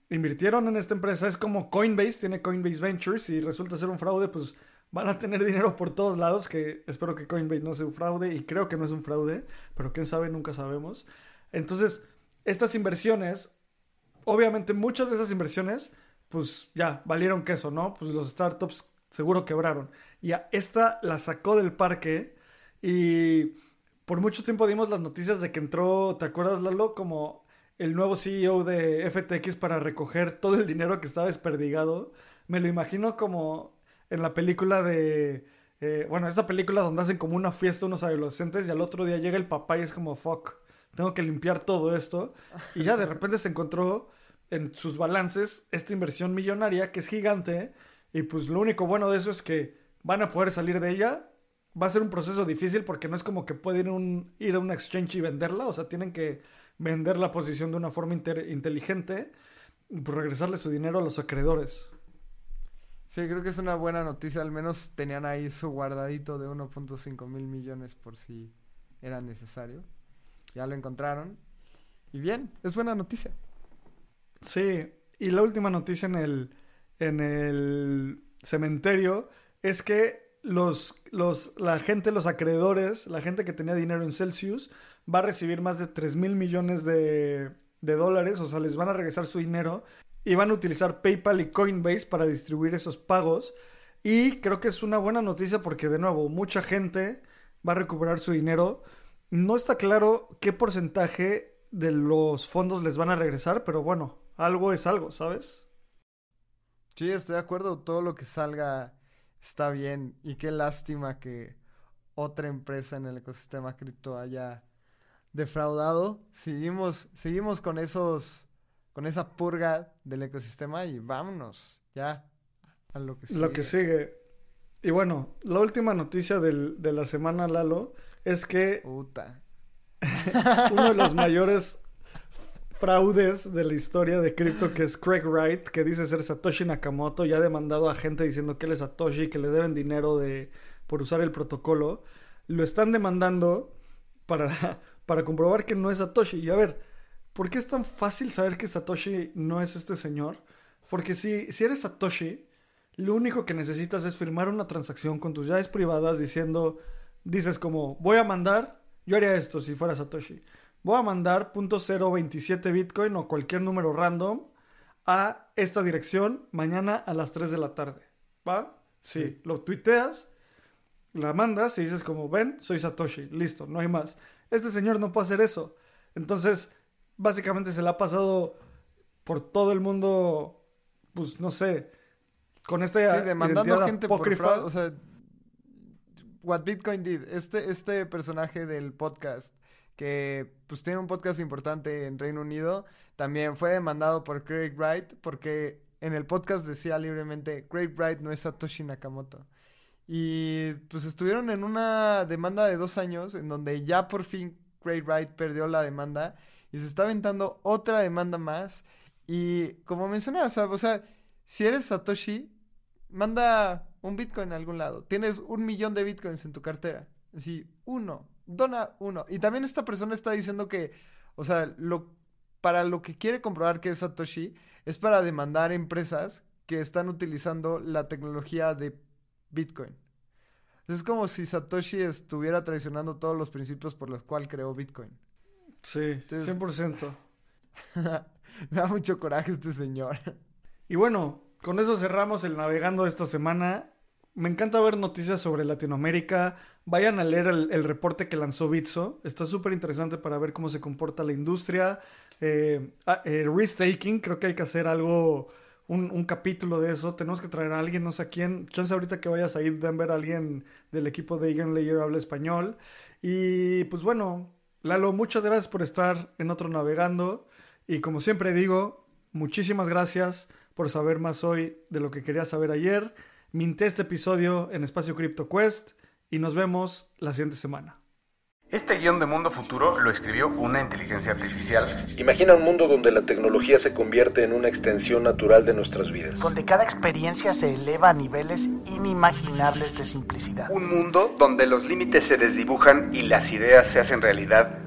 invirtieron en esta empresa, es como Coinbase, tiene Coinbase Ventures y resulta ser un fraude, pues van a tener dinero por todos lados, que espero que Coinbase no sea un fraude y creo que no es un fraude, pero quién sabe, nunca sabemos. Entonces, estas inversiones, obviamente muchas de esas inversiones pues ya, valieron queso, ¿no? Pues los startups seguro quebraron. Y a esta la sacó del parque y por mucho tiempo dimos las noticias de que entró, ¿te acuerdas, Lalo? Como el nuevo CEO de FTX para recoger todo el dinero que estaba desperdigado. Me lo imagino como en la película de... Eh, bueno, esta película donde hacen como una fiesta unos adolescentes y al otro día llega el papá y es como, fuck, tengo que limpiar todo esto. Y ya de repente se encontró en sus balances esta inversión millonaria que es gigante y pues lo único bueno de eso es que van a poder salir de ella. Va a ser un proceso difícil porque no es como que pueden ir a un exchange y venderla, o sea, tienen que vender la posición de una forma inteligente y pues regresarle su dinero a los acreedores. Sí, creo que es una buena noticia, al menos tenían ahí su guardadito de 1.5 mil millones por si era necesario. Ya lo encontraron. Y bien, es buena noticia. Sí, y la última noticia en el, en el cementerio es que los, los, la gente, los acreedores, la gente que tenía dinero en Celsius, va a recibir más de 3 mil millones de, de dólares, o sea, les van a regresar su dinero y van a utilizar PayPal y Coinbase para distribuir esos pagos. Y creo que es una buena noticia porque, de nuevo, mucha gente va a recuperar su dinero. No está claro qué porcentaje de los fondos les van a regresar, pero bueno, algo es algo, ¿sabes? Sí, estoy de acuerdo. Todo lo que salga está bien. Y qué lástima que otra empresa en el ecosistema cripto haya defraudado. Seguimos, seguimos con esos, con esa purga del ecosistema y vámonos ya a lo que sigue. Lo que sigue. Y bueno, la última noticia del, de la semana, Lalo, es que Puta. uno de los mayores fraudes de la historia de cripto que es Craig Wright, que dice ser Satoshi Nakamoto, ya ha demandado a gente diciendo que él es Satoshi, que le deben dinero de, por usar el protocolo. Lo están demandando para, para comprobar que no es Satoshi. Y a ver, ¿por qué es tan fácil saber que Satoshi no es este señor? Porque si, si eres Satoshi, lo único que necesitas es firmar una transacción con tus llaves privadas diciendo, dices como, voy a mandar, yo haría esto si fuera Satoshi voy a mandar .027 Bitcoin o cualquier número random a esta dirección mañana a las 3 de la tarde. ¿Va? Sí, lo tuiteas, la mandas y dices como, ven, soy Satoshi, listo, no hay más. Este señor no puede hacer eso. Entonces, básicamente se le ha pasado por todo el mundo, pues no sé, con esta sí, demandando gente por fraude, o sea, what Bitcoin did, este, este personaje del podcast que pues tiene un podcast importante en Reino Unido, también fue demandado por Craig Wright porque en el podcast decía libremente, Great Bright no es Satoshi Nakamoto. Y pues estuvieron en una demanda de dos años en donde ya por fin Great Bright perdió la demanda y se está aventando otra demanda más. Y como mencioné, o sea, si eres Satoshi, manda un Bitcoin a algún lado. Tienes un millón de Bitcoins en tu cartera. Así, uno, dona uno. Y también esta persona está diciendo que, o sea, lo, para lo que quiere comprobar que es Satoshi, es para demandar empresas que están utilizando la tecnología de Bitcoin. Es como si Satoshi estuviera traicionando todos los principios por los cuales creó Bitcoin. Sí, 100%. Me da mucho coraje este señor. Y bueno, con eso cerramos el navegando de esta semana. Me encanta ver noticias sobre Latinoamérica. Vayan a leer el, reporte que lanzó Bitso. Está súper interesante para ver cómo se comporta la industria. Eh, ah, eh, risk-taking, creo que hay que hacer algo, un, capítulo de eso. Tenemos que traer a alguien, no sé quién. Chance ahorita que vayas a ir, a ver a alguien del equipo de Egan Layer habla español. Y pues bueno, Lalo, muchas gracias por estar en otro navegando. Y como siempre digo, muchísimas gracias por saber más hoy de lo que quería saber ayer. Minté este episodio en Espacio Crypto Quest y nos vemos la siguiente semana. Este guion de Mundo Futuro lo escribió una inteligencia artificial. Imagina un mundo donde la tecnología se convierte en una extensión natural de nuestras vidas. Donde cada experiencia se eleva a niveles inimaginables de simplicidad. Un mundo donde los límites se desdibujan y las ideas se hacen realidad